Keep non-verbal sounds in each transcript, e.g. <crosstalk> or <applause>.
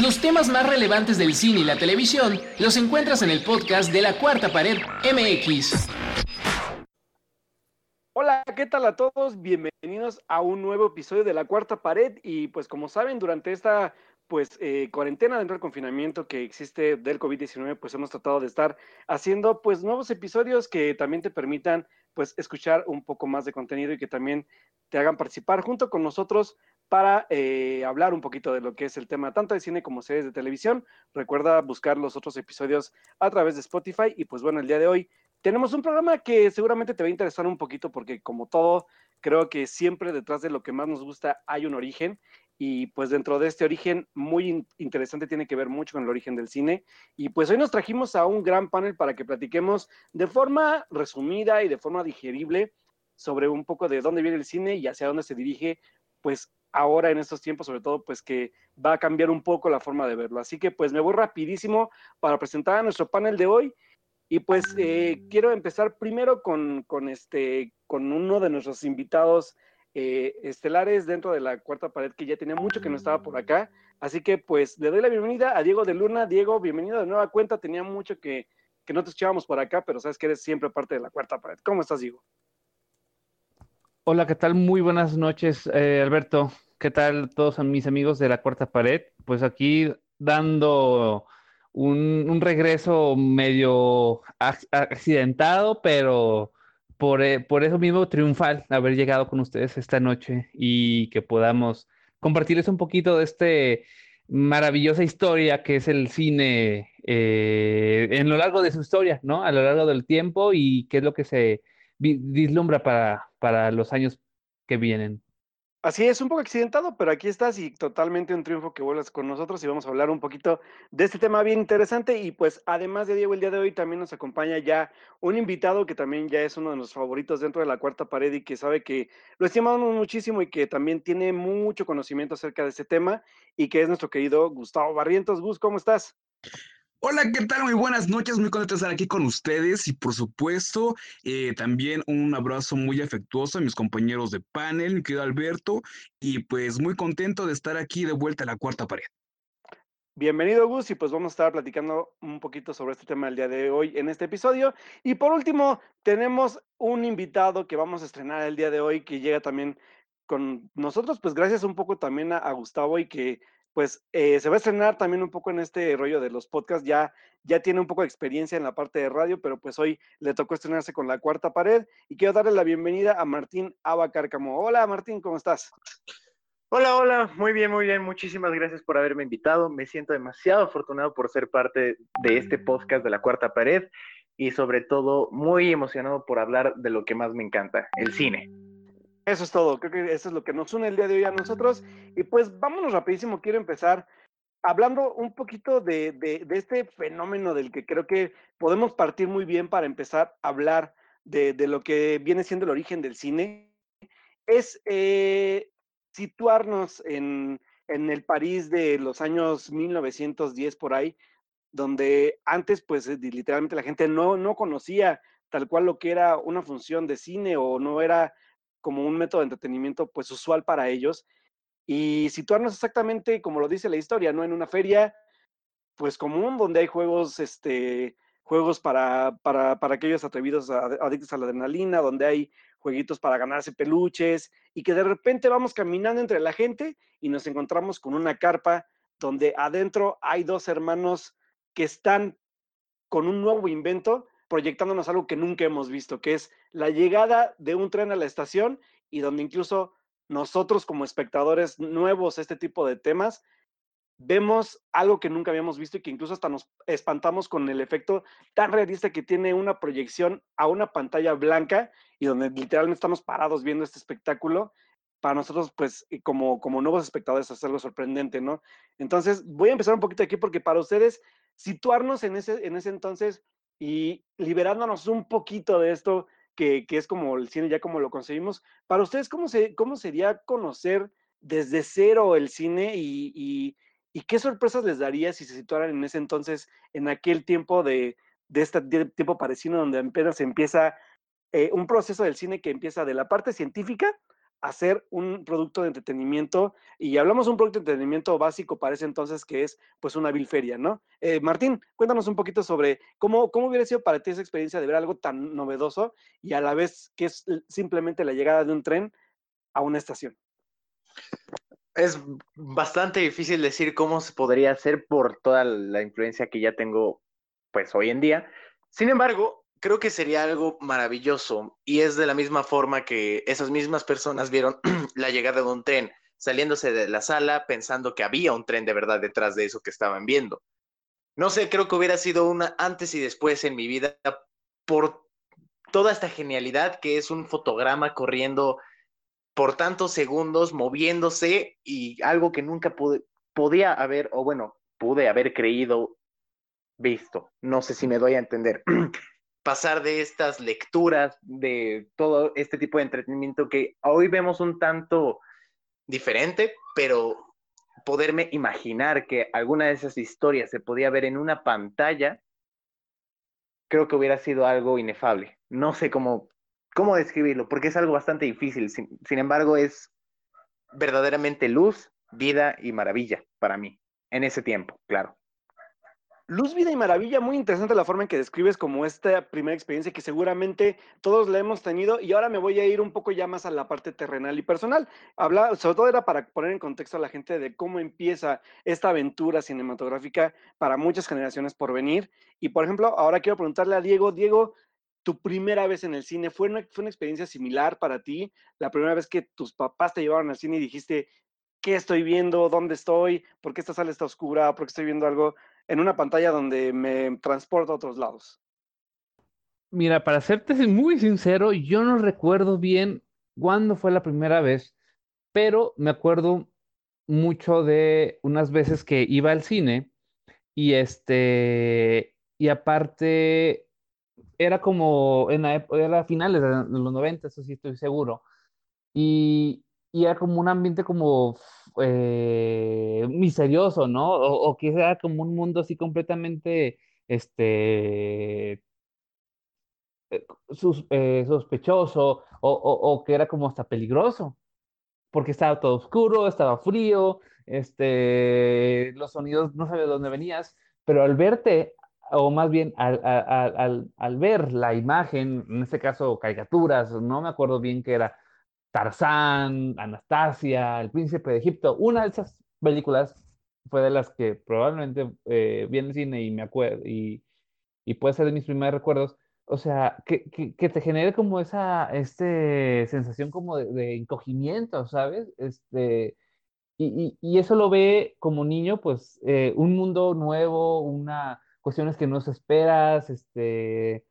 Los temas más relevantes del cine y la televisión los encuentras en el podcast de la Cuarta Pared MX. Hola, ¿qué tal a todos? Bienvenidos a un nuevo episodio de La Cuarta Pared y pues como saben, durante esta pues eh, cuarentena dentro del confinamiento que existe del COVID-19, pues hemos tratado de estar haciendo pues nuevos episodios que también te permitan pues escuchar un poco más de contenido y que también te hagan participar junto con nosotros para eh, hablar un poquito de lo que es el tema tanto de cine como series de televisión. Recuerda buscar los otros episodios a través de Spotify y pues bueno, el día de hoy tenemos un programa que seguramente te va a interesar un poquito porque como todo, creo que siempre detrás de lo que más nos gusta hay un origen y pues dentro de este origen muy interesante tiene que ver mucho con el origen del cine. Y pues hoy nos trajimos a un gran panel para que platiquemos de forma resumida y de forma digerible sobre un poco de dónde viene el cine y hacia dónde se dirige, pues ahora en estos tiempos, sobre todo, pues que va a cambiar un poco la forma de verlo. Así que pues me voy rapidísimo para presentar a nuestro panel de hoy. Y pues eh, quiero empezar primero con, con, este, con uno de nuestros invitados eh, estelares dentro de la cuarta pared que ya tenía mucho que no estaba por acá. Así que pues le doy la bienvenida a Diego de Luna. Diego, bienvenido de nueva cuenta. Tenía mucho que, que no te escuchábamos por acá, pero sabes que eres siempre parte de la cuarta pared. ¿Cómo estás, Diego? Hola, ¿qué tal? Muy buenas noches, eh, Alberto. ¿Qué tal todos mis amigos de la cuarta pared? Pues aquí dando un, regreso medio accidentado, pero por, eh, por, eso mismo triunfal haber llegado con ustedes esta noche y que podamos compartirles un poquito de este maravillosa historia que es el cine eh, en lo largo de su historia, ¿no? A lo largo del tiempo y qué es lo que se vislumbra para, para los años que vienen. Así es, un poco accidentado, pero aquí estás y totalmente un triunfo que vuelvas con nosotros y vamos a hablar un poquito de este tema bien interesante y pues además de Diego el día de hoy también nos acompaña ya un invitado que también ya es uno de los favoritos dentro de la cuarta pared y que sabe que lo estimamos muchísimo y que también tiene mucho conocimiento acerca de este tema y que es nuestro querido Gustavo Barrientos. Gus, ¿cómo estás? Hola, ¿qué tal? Muy buenas noches, muy contento de estar aquí con ustedes y por supuesto eh, también un abrazo muy afectuoso a mis compañeros de panel, mi querido Alberto, y pues muy contento de estar aquí de vuelta a la cuarta pared. Bienvenido Gus y pues vamos a estar platicando un poquito sobre este tema el día de hoy en este episodio. Y por último, tenemos un invitado que vamos a estrenar el día de hoy que llega también con nosotros, pues gracias un poco también a Gustavo y que pues eh, se va a estrenar también un poco en este rollo de los podcasts, ya, ya tiene un poco de experiencia en la parte de radio, pero pues hoy le tocó estrenarse con la cuarta pared y quiero darle la bienvenida a Martín Abacárcamo. Hola Martín, ¿cómo estás? Hola, hola, muy bien, muy bien, muchísimas gracias por haberme invitado, me siento demasiado afortunado por ser parte de este podcast de la cuarta pared y sobre todo muy emocionado por hablar de lo que más me encanta, el cine. Eso es todo, creo que eso es lo que nos une el día de hoy a nosotros. Y pues vámonos rapidísimo, quiero empezar hablando un poquito de, de, este fenómeno del que creo que podemos partir muy bien para empezar a hablar de, de lo que viene siendo el origen del cine. Es eh, situarnos en, en el París de los años 1910 por ahí, donde antes pues literalmente la gente no, no conocía tal cual lo que era una función de cine o no era como un método de entretenimiento pues usual para ellos y situarnos exactamente como lo dice la historia, ¿no? En una feria pues común donde hay juegos, este, juegos para, para, para aquellos atrevidos adictos a la adrenalina, donde hay jueguitos para ganarse peluches y que de repente vamos caminando entre la gente y nos encontramos con una carpa donde adentro hay dos hermanos que están con un nuevo invento proyectándonos algo que nunca hemos visto, que es la llegada de un tren a la estación y donde incluso nosotros como espectadores nuevos a este tipo de temas, vemos algo que nunca habíamos visto y que incluso hasta nos espantamos con el efecto tan realista que tiene una proyección a una pantalla blanca y donde literalmente estamos parados viendo este espectáculo. Para nosotros, pues, como, como nuevos espectadores, es algo sorprendente, ¿no? Entonces, voy a empezar un poquito aquí porque para ustedes, situarnos en ese, en ese entonces, y liberándonos un poquito de esto que, es como el cine ya como lo conseguimos. Para ustedes, ¿cómo, se, cómo sería conocer desde cero el cine y, qué sorpresas les daría si se situaran en ese entonces, en aquel tiempo de, este tiempo parecido donde apenas empieza eh, un proceso del cine que empieza de la parte científica hacer un producto de entretenimiento y hablamos de un producto de entretenimiento básico para ese entonces que es pues una bilferia, ¿no? Eh, Martín, cuéntanos un poquito sobre cómo, cómo hubiera sido para ti esa experiencia de ver algo tan novedoso y a la vez que es simplemente la llegada de un tren a una estación. Es bastante difícil decir cómo se podría hacer por toda la influencia que ya tengo pues hoy en día. Sin embargo, creo que sería algo maravilloso y es de la misma forma que esas mismas personas vieron <clears throat> la llegada de un tren saliéndose de la sala pensando que había un tren de verdad detrás de eso que estaban viendo. No sé, creo que hubiera sido una antes y después en mi vida por toda esta genialidad que es un fotograma corriendo por tantos segundos, moviéndose y algo que nunca pude, podía haber, o bueno, pude haber creído visto. No sé si me doy a entender. <clears throat> pasar de estas lecturas, de todo este tipo de entretenimiento que hoy vemos un tanto diferente, pero poderme imaginar que alguna de esas historias se podía ver en una pantalla, creo que hubiera sido algo inefable. No sé cómo, cómo describirlo, porque es algo bastante difícil. Sin, sin embargo, es verdaderamente luz, vida y maravilla para mí, en ese tiempo, claro. Luz, vida y maravilla, muy interesante la forma en que describes como esta primera experiencia que seguramente todos la hemos tenido y ahora me voy a ir un poco ya más a la parte terrenal y personal. Habla, sobre todo era para poner en contexto a la gente de cómo empieza esta aventura cinematográfica para muchas generaciones por venir. Y por ejemplo, ahora quiero preguntarle a Diego, Diego, tu primera vez en el cine, ¿fue una, fue una experiencia similar para ti? La primera vez que tus papás te llevaron al cine y dijiste, ¿qué estoy viendo? ¿Dónde estoy? ¿Por qué esta sala está oscura? ¿Por qué estoy viendo algo? En una pantalla donde me transporta a otros lados. Mira, para serte muy sincero, yo no recuerdo bien cuándo fue la primera vez, pero me acuerdo mucho de unas veces que iba al cine y este, y aparte era como en la era finales de los 90, eso sí estoy seguro. Y, y era como un ambiente como eh, misterioso, ¿no? O, que era como un mundo así completamente, este, eh, eh, sospechoso, o, que era como hasta peligroso, porque estaba todo oscuro, estaba frío, este, los sonidos no sabía de dónde venías, pero al verte, o más bien al, al, al ver la imagen, en este caso caricaturas, no me acuerdo bien qué era, Tarzán, Anastasia, El Príncipe de Egipto. Una de esas películas fue de las que probablemente eh, vi en el cine y me acuerdo, y, puede ser de mis primeros recuerdos. O sea, que, te genere como esa este, sensación como de, encogimiento, ¿sabes? Este, y, eso lo ve como niño, pues, eh, un mundo nuevo, una cuestiones que no se esperas, este,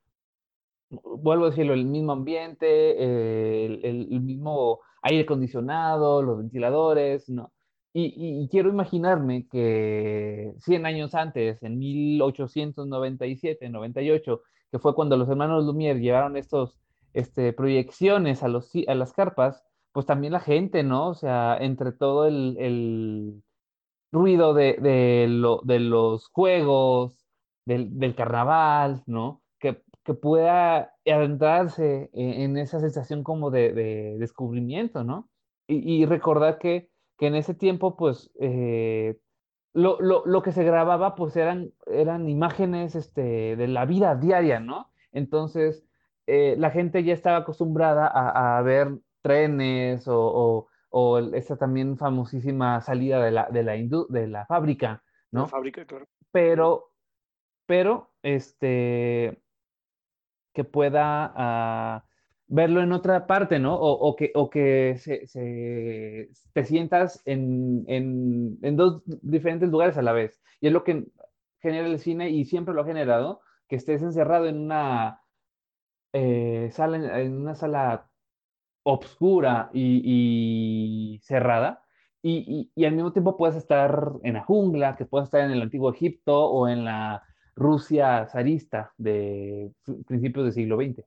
vuelvo a decirlo, el mismo ambiente, el, mismo aire acondicionado, los ventiladores, ¿no? Y, quiero imaginarme que 100 años antes, en 1897, 98, que fue cuando los hermanos Lumière llevaron estos este, proyecciones a, los, a las carpas, pues también la gente, ¿no? O sea, entre todo el, ruido de, de, los juegos, del, del carnaval, ¿no? Que pueda adentrarse en, esa sensación como de, descubrimiento, ¿no? Y, recordar que, en ese tiempo, pues, eh, lo, que se grababa, pues, eran, eran imágenes este, de la vida diaria, ¿no? Entonces, eh, la gente ya estaba acostumbrada a, ver trenes o, o, esa también famosísima salida de la, de la, de la fábrica, ¿no? La fábrica, claro. Pero, pero, este, que pueda ah, verlo en otra parte, ¿no? O, que, o que se, te sientas en, dos diferentes lugares a la vez. Y es lo que genera el cine y siempre lo ha generado, que estés encerrado en una eh, sala, en una sala obscura y, cerrada. Y, y, al mismo tiempo puedes estar en la jungla, que puedes estar en el antiguo Egipto o en la Rusia zarista de principios del siglo XX.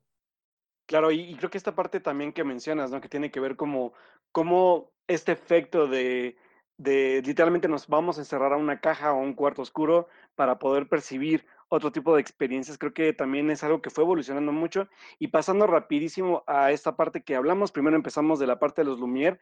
Claro, y, creo que esta parte también que mencionas, ¿no? Que tiene que ver como, como este efecto de, de literalmente nos vamos a encerrar a una caja o un cuarto oscuro para poder percibir otro tipo de experiencias. Creo que también es algo que fue evolucionando mucho y pasando rapidísimo a esta parte que hablamos. Primero empezamos de la parte de los Lumière.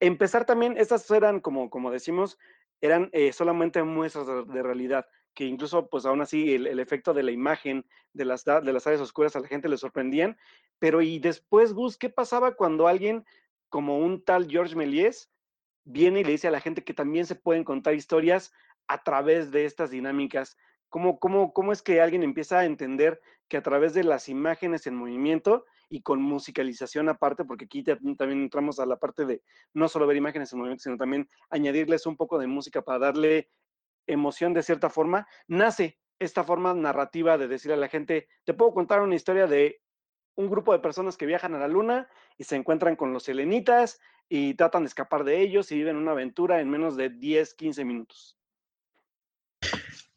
Empezar también, estas eran, como, como decimos, eran eh, solamente muestras de, realidad, que incluso, pues aún así, el, efecto de la imagen de las, de las áreas oscuras a la gente le sorprendían. Pero y después, Gus, ¿qué pasaba cuando alguien como un tal George Méliès viene y le dice a la gente que también se pueden contar historias a través de estas dinámicas? ¿Cómo, cómo, cómo es que alguien empieza a entender que a través de las imágenes en movimiento y con musicalización aparte, porque aquí también entramos a la parte de no solo ver imágenes en movimiento, sino también añadirles un poco de música para darle emoción de cierta forma, nace esta forma narrativa de decir a la gente, te puedo contar una historia de un grupo de personas que viajan a la luna y se encuentran con los selenitas y tratan de escapar de ellos y viven una aventura en menos de 10, 15 minutos.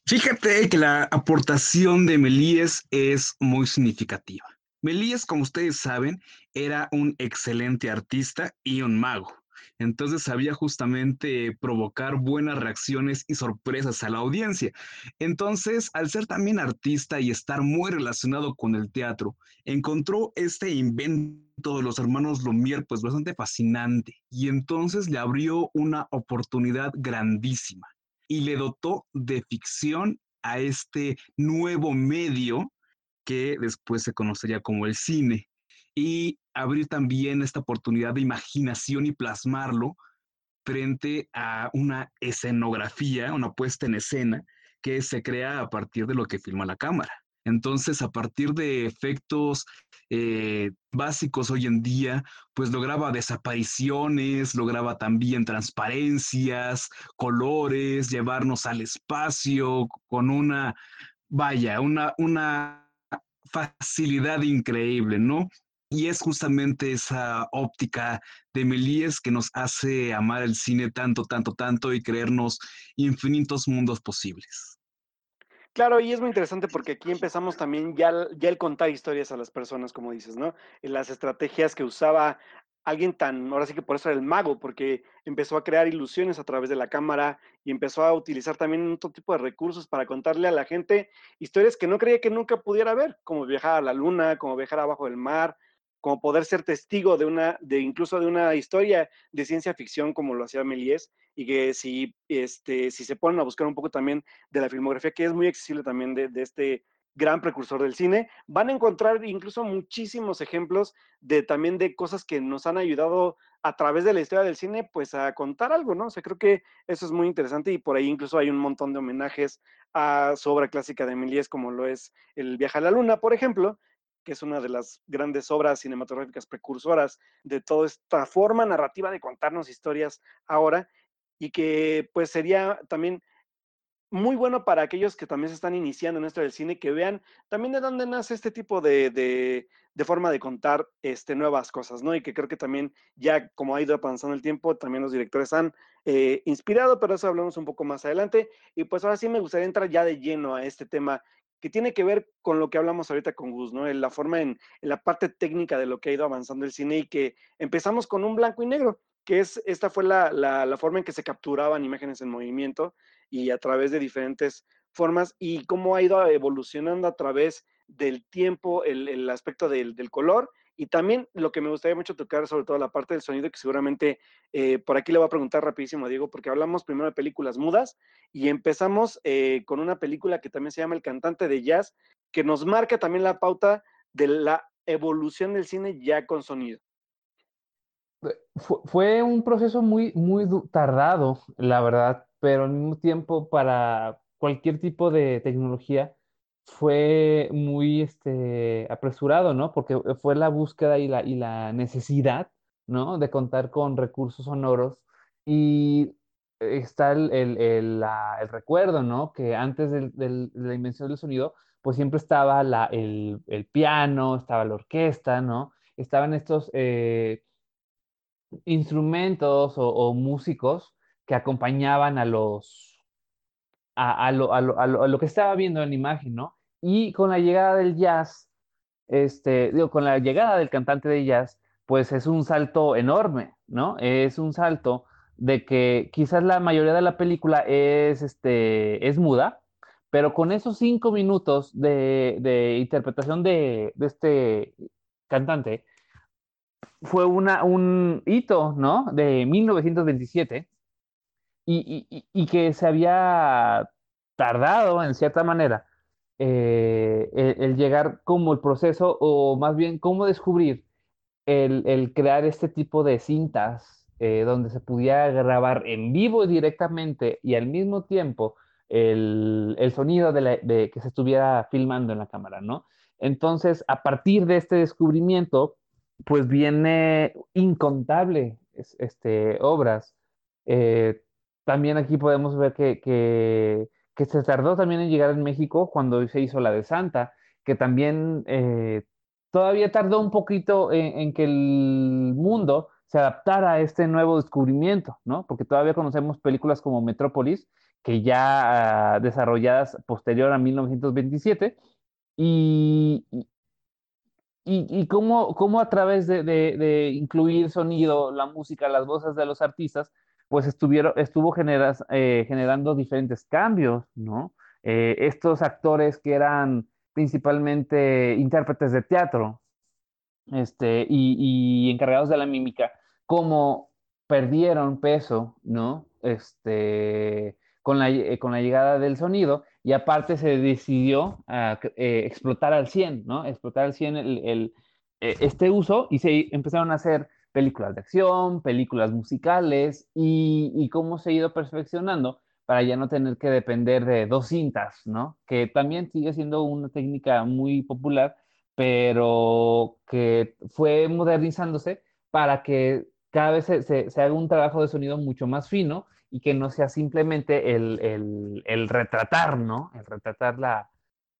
Fíjate que la aportación de Melíes es muy significativa. Melíes, como ustedes saben, era un excelente artista y un mago. Entonces sabía justamente provocar buenas reacciones y sorpresas a la audiencia. Entonces, al ser también artista y estar muy relacionado con el teatro, encontró este invento de los hermanos Lumière pues bastante fascinante y entonces le abrió una oportunidad grandísima y le dotó de ficción a este nuevo medio que después se conocería como el cine y abrir también esta oportunidad de imaginación y plasmarlo frente a una escenografía, una puesta en escena que se crea a partir de lo que filma la cámara. Entonces, a partir de efectos eh, básicos hoy en día, pues lograba desapariciones, lograba también transparencias, colores, llevarnos al espacio con una, vaya, una, una facilidad increíble, ¿no? Y es justamente esa óptica de Melíes que nos hace amar el cine tanto, tanto, tanto y creernos infinitos mundos posibles. Claro, y es muy interesante porque aquí empezamos también ya, ya el contar historias a las personas, como dices, ¿no? Las estrategias que usaba alguien tan, ahora sí que por eso era el mago, porque empezó a crear ilusiones a través de la cámara y empezó a utilizar también otro tipo de recursos para contarle a la gente historias que no creía que nunca pudiera ver, como viajar a la luna, como viajar abajo del mar, como poder ser testigo de una, de incluso de una historia de ciencia ficción como lo hacía Méliès, y que si, este, si se ponen a buscar un poco también de la filmografía, que es muy accesible también de, este gran precursor del cine, van a encontrar incluso muchísimos ejemplos de también de cosas que nos han ayudado a través de la historia del cine, pues a contar algo, ¿no? O sea, creo que eso es muy interesante y por ahí incluso hay un montón de homenajes a su obra clásica de Méliès, como lo es El viaje a la luna, por ejemplo, que es una de las grandes obras cinematográficas precursoras de toda esta forma narrativa de contarnos historias ahora y que pues sería también muy bueno para aquellos que también se están iniciando en esto del cine, que vean también de dónde nace este tipo de, de, forma de contar este, nuevas cosas, ¿no? Y que creo que también ya como ha ido avanzando el tiempo, también los directores han eh, inspirado, pero eso hablamos un poco más adelante. Y pues ahora sí me gustaría entrar ya de lleno a este tema que tiene que ver con lo que hablamos ahorita con Gus, ¿no? En la forma, en, la parte técnica de lo que ha ido avanzando el cine y que empezamos con un blanco y negro, que es, esta fue la, la, forma en que se capturaban imágenes en movimiento y a través de diferentes formas y cómo ha ido evolucionando a través del tiempo el, el aspecto del, del, color y también lo que me gustaría mucho tocar, sobre todo la parte del sonido, que seguramente eh, por aquí le voy a preguntar rapidísimo a Diego, porque hablamos primero de películas mudas y empezamos eh, con una película que también se llama El cantante de jazz, que nos marca también la pauta de la evolución del cine ya con sonido. Fue un proceso muy, muy tardado, la verdad, pero al mismo tiempo para cualquier tipo de tecnología fue muy este, apresurado, ¿no? Porque fue la búsqueda y la, y la necesidad, ¿no? De contar con recursos sonoros. Y está el, el, el, recuerdo, ¿no? Que antes de la invención del sonido, pues siempre estaba la, el, piano, estaba la orquesta, ¿no? Estaban estos eh, instrumentos o músicos que acompañaban a los a, lo, a, lo, a, lo, que estaba viendo en la imagen, ¿no? Y con la llegada del jazz, este, digo, con la llegada del cantante de jazz, pues es un salto enorme, ¿no? Es un salto de que quizás la mayoría de la película es, este, es muda, Pero con esos cinco minutos de, interpretación de, este cantante, fue una, un hito, ¿no? De 1927 y, que se había tardado, en cierta manera, eh, el, llegar como el proceso, o más bien cómo descubrir el, crear este tipo de cintas eh, donde se pudiera grabar en vivo directamente y al mismo tiempo el, sonido de, que se estuviera filmando en la cámara, ¿no? Entonces, a partir de este descubrimiento, pues viene incontable este, obras. Eh, también aquí podemos ver que, que, se tardó también en llegar en México cuando se hizo la de Santa, que también eh, todavía tardó un poquito en, que el mundo se adaptara a este nuevo descubrimiento, ¿no? Porque todavía conocemos películas como Metrópolis, que ya ah, desarrolladas posterior a 1927, y, y, cómo, cómo, a través de, incluir sonido, la música, las voces de los artistas, pues estuvieron, estuvo eh, generando diferentes cambios, ¿no? Eh, estos actores que eran principalmente intérpretes de teatro este, y, y encargados de la mímica, cómo perdieron peso, ¿no? Este, con la, eh, con la llegada del sonido y aparte se decidió a, explotar al 100, ¿no? Explotar al 100 el, eh, este uso y se empezaron a hacer películas de acción, películas musicales y, cómo se ha ido perfeccionando para ya no tener que depender de dos cintas, ¿no? Que también sigue siendo una técnica muy popular, pero que fue modernizándose para que cada vez se, haga un trabajo de sonido mucho más fino y que no sea simplemente el, retratar, ¿no? El retratar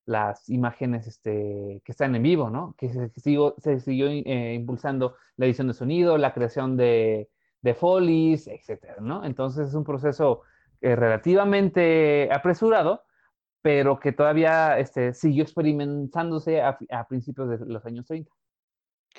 las imágenes este, que están en vivo, ¿no? Que se, se siguió eh, impulsando la edición de sonido, la creación de, de folies, etcétera, ¿no? Entonces es un proceso eh, relativamente apresurado, pero que todavía este, siguió experimentándose a, a principios de los años 30.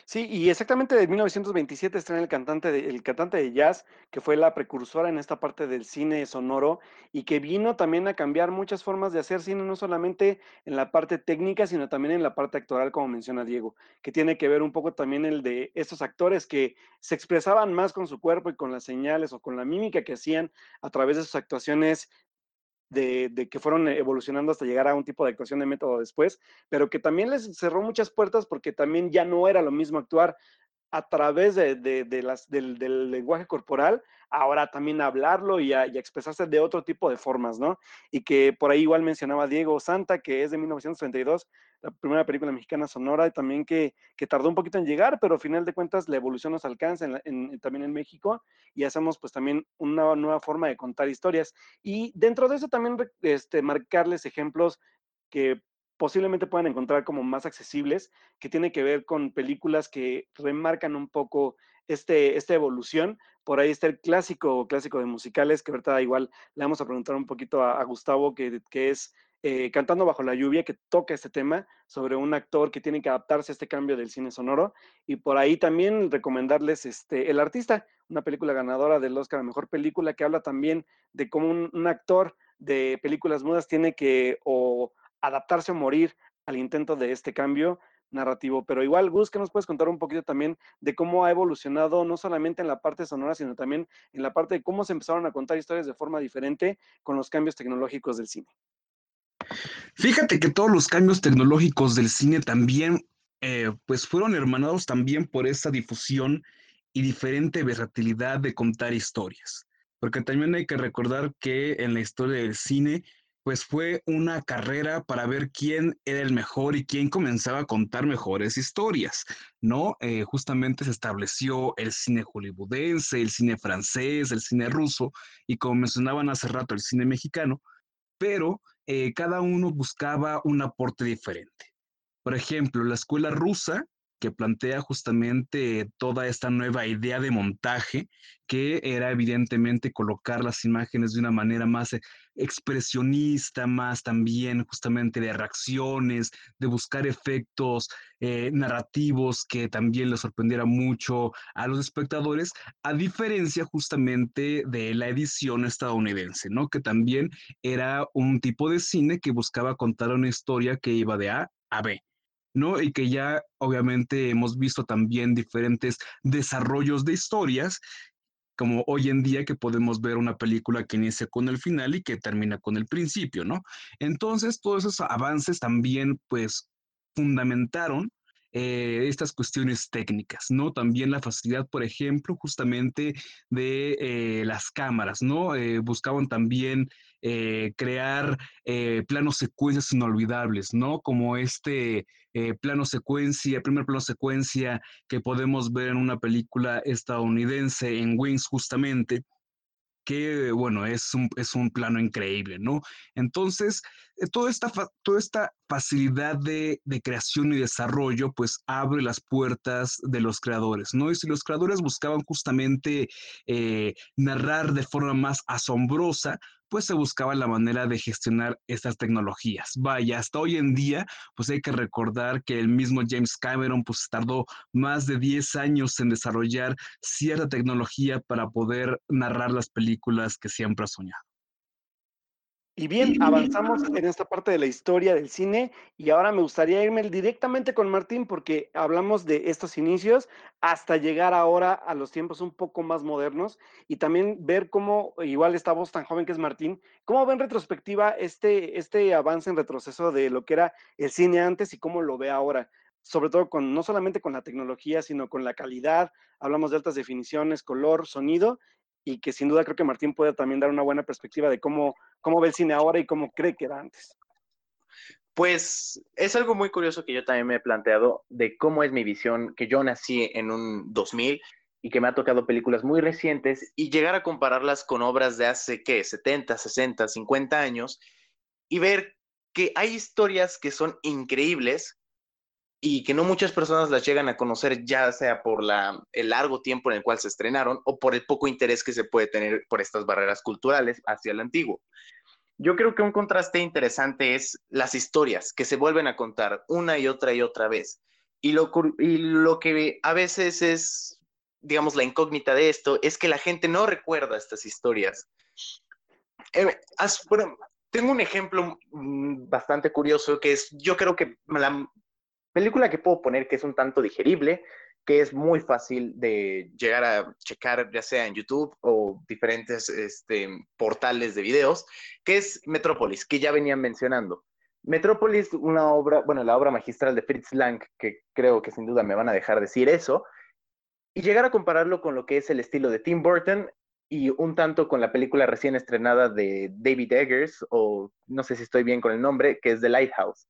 Sí, y exactamente de 1927 estrena el cantante de, el cantante de jazz, que fue la precursora en esta parte del cine sonoro y que vino también a cambiar muchas formas de hacer cine, no solamente en la parte técnica, sino también en la parte actoral, como menciona Diego, que tiene que ver un poco también el de estos actores que se expresaban más con su cuerpo y con las señales o con la mímica que hacían a través de sus actuaciones de, que fueron evolucionando hasta llegar a un tipo de actuación de método después, pero que también les cerró muchas puertas porque también ya no era lo mismo actuar a través de, las, del, lenguaje corporal, ahora también hablarlo y, a, expresarse de otro tipo de formas, ¿no? Y que por ahí igual mencionaba Diego Santa, que es de 1932, la primera película mexicana sonora, y también que, tardó un poquito en llegar, pero al final de cuentas la evolución nos alcanza también en México y hacemos pues también una nueva forma de contar historias. Y dentro de eso también este, marcarles ejemplos que posiblemente puedan encontrar como más accesibles, que tiene que ver con películas que remarcan un poco este, esta evolución. Por ahí está el clásico, clásico de musicales, que ahorita igual le vamos a preguntar un poquito a, Gustavo, que, que es eh, Cantando bajo la lluvia, que toca este tema sobre un actor que tiene que adaptarse a este cambio del cine sonoro. Y por ahí también recomendarles este, El Artista, una película ganadora del Oscar a Mejor Película, que habla también de cómo un, actor de películas mudas tiene que adaptarse o morir al intento de este cambio narrativo. Pero igual, Gus, que nos puedes contar un poquito también de cómo ha evolucionado, no solamente en la parte sonora, sino también en la parte de cómo se empezaron a contar historias de forma diferente con los cambios tecnológicos del cine? Fíjate que todos los cambios tecnológicos del cine también, eh, pues fueron hermanados también por esta difusión y diferente versatilidad de contar historias. Porque también hay que recordar que en la historia del cine, pues fue una carrera para ver quién era el mejor y quién comenzaba a contar mejores historias, ¿no? Eh, justamente se estableció el cine hollywoodense, el cine francés, el cine ruso y como mencionaban hace rato, el cine mexicano, pero eh, cada uno buscaba un aporte diferente. Por ejemplo, la escuela rusa que plantea justamente toda esta nueva idea de montaje, que era evidentemente colocar las imágenes de una manera más expresionista, más también justamente de reacciones, de buscar efectos eh, narrativos que también le sorprendiera mucho a los espectadores, a diferencia justamente de la edición estadounidense, ¿no? Que también era un tipo de cine que buscaba contar una historia que iba de A a B. ¿no? Y que ya obviamente hemos visto también diferentes desarrollos de historias, como hoy en día que podemos ver una película que inicia con el final y que termina con el principio, ¿no? Entonces, todos esos avances también, pues, fundamentaron eh, estas cuestiones técnicas, ¿no? También la facilidad, por ejemplo, justamente de eh, las cámaras, ¿no? Eh, buscaban también crear planos secuencias inolvidables, ¿no? Como este plano secuencia, primer plano secuencia que podemos ver en una película estadounidense, en Wings justamente, que, bueno, es un, es un plano increíble, ¿no? Entonces, eh, toda esta, toda esta facilidad de, de, creación y desarrollo, pues abre las puertas de los creadores, ¿no? Y si los creadores buscaban justamente eh, narrar de forma más asombrosa, pues se buscaba la manera de gestionar estas tecnologías. Vaya, hasta hoy en día, pues hay que recordar que el mismo James Cameron pues tardó más de 10 años en desarrollar cierta tecnología para poder narrar las películas que siempre ha soñado. Y bien, avanzamos en esta parte de la historia del cine y ahora me gustaría irme directamente con Martín porque hablamos de estos inicios hasta llegar ahora a los tiempos un poco más modernos y también ver cómo, igual esta voz tan joven que es Martín, cómo ve en retrospectiva este, este avance en retroceso de lo que era el cine antes y cómo lo ve ahora sobre todo con no solamente con la tecnología, sino con la calidad. Hablamos de altas definiciones, color, sonido y que sin duda creo que Martín puede también dar una buena perspectiva de cómo, cómo ve el cine ahora y cómo cree que era antes. Pues es algo muy curioso que yo también me he planteado de cómo es mi visión, que yo nací en un 2000 y que me ha tocado películas muy recientes y llegar a compararlas con obras de hace, ¿qué? 70, 60, 50 años y ver que hay historias que son increíbles, y que no muchas personas las llegan a conocer, ya sea por la, el largo tiempo en el cual se estrenaron o por el poco interés que se puede tener por estas barreras culturales hacia el antiguo. Yo creo que un contraste interesante es las historias que se vuelven a contar una y otra y otra vez. Y lo, y lo que a veces es, digamos, la incógnita de esto es que la gente no recuerda estas historias. Eh, bueno, tengo un ejemplo mm, bastante curioso que es, yo creo que la, Película que puedo poner que es un tanto digerible, que es muy fácil de llegar a checar, ya sea en YouTube o diferentes este, portales de videos, que es Metrópolis, que ya venían mencionando. Metrópolis, una obra, bueno, la obra magistral de Fritz Lang, que creo que sin duda me van a dejar decir eso, y llegar a compararlo con lo que es el estilo de Tim Burton y un tanto con la película recién estrenada de David Eggers, o no sé si estoy bien con el nombre, que es The Lighthouse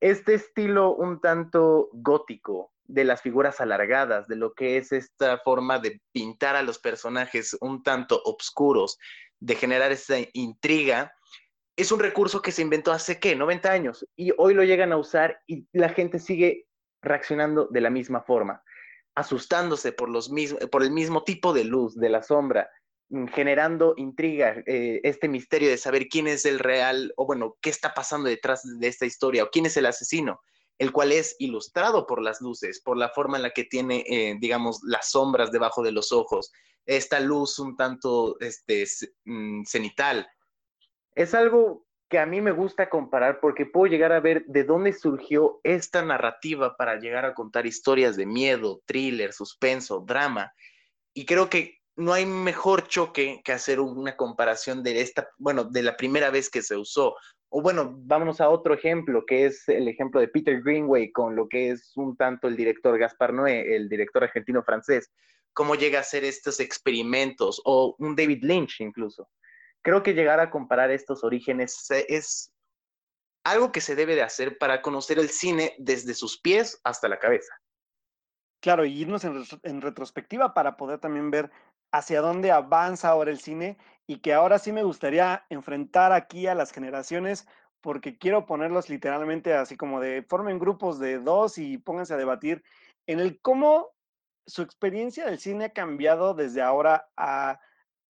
este estilo un tanto gótico de las figuras alargadas, de lo que es esta forma de pintar a los personajes un tanto oscuros, de generar esa intriga, es un recurso que se inventó hace, ¿qué? 90 años y hoy lo llegan a usar y la gente sigue reaccionando de la misma forma, asustándose por, los por el mismo tipo de luz, de la sombra, generando intriga, eh, este misterio de saber quién es el real, o bueno, qué está pasando detrás de esta historia, o quién es el asesino, el cual es ilustrado por las luces, por la forma en la que tiene, eh, digamos, las sombras debajo de los ojos, esta luz un tanto este, mm, cenital. Es algo que a mí me gusta comparar porque puedo llegar a ver de dónde surgió esta narrativa para llegar a contar historias de miedo, thriller, suspenso, drama. Y creo que no hay mejor choque que hacer una comparación de esta, bueno, de la primera vez que se usó. O bueno, vámonos a otro ejemplo, que es el ejemplo de Peter Greenway con lo que es un tanto el director Gaspar Noé, el director argentino-francés, cómo llega a hacer estos experimentos, o un David Lynch incluso. Creo que llegar a comparar estos orígenes es algo que se debe de hacer para conocer el cine desde sus pies hasta la cabeza. Claro, y irnos en, en, retrospectiva para poder también ver hacia dónde avanza ahora el cine y que ahora sí me gustaría enfrentar aquí a las generaciones porque quiero ponerlos literalmente así como de formen grupos de dos y pónganse a debatir en el cómo su experiencia del cine ha cambiado desde ahora a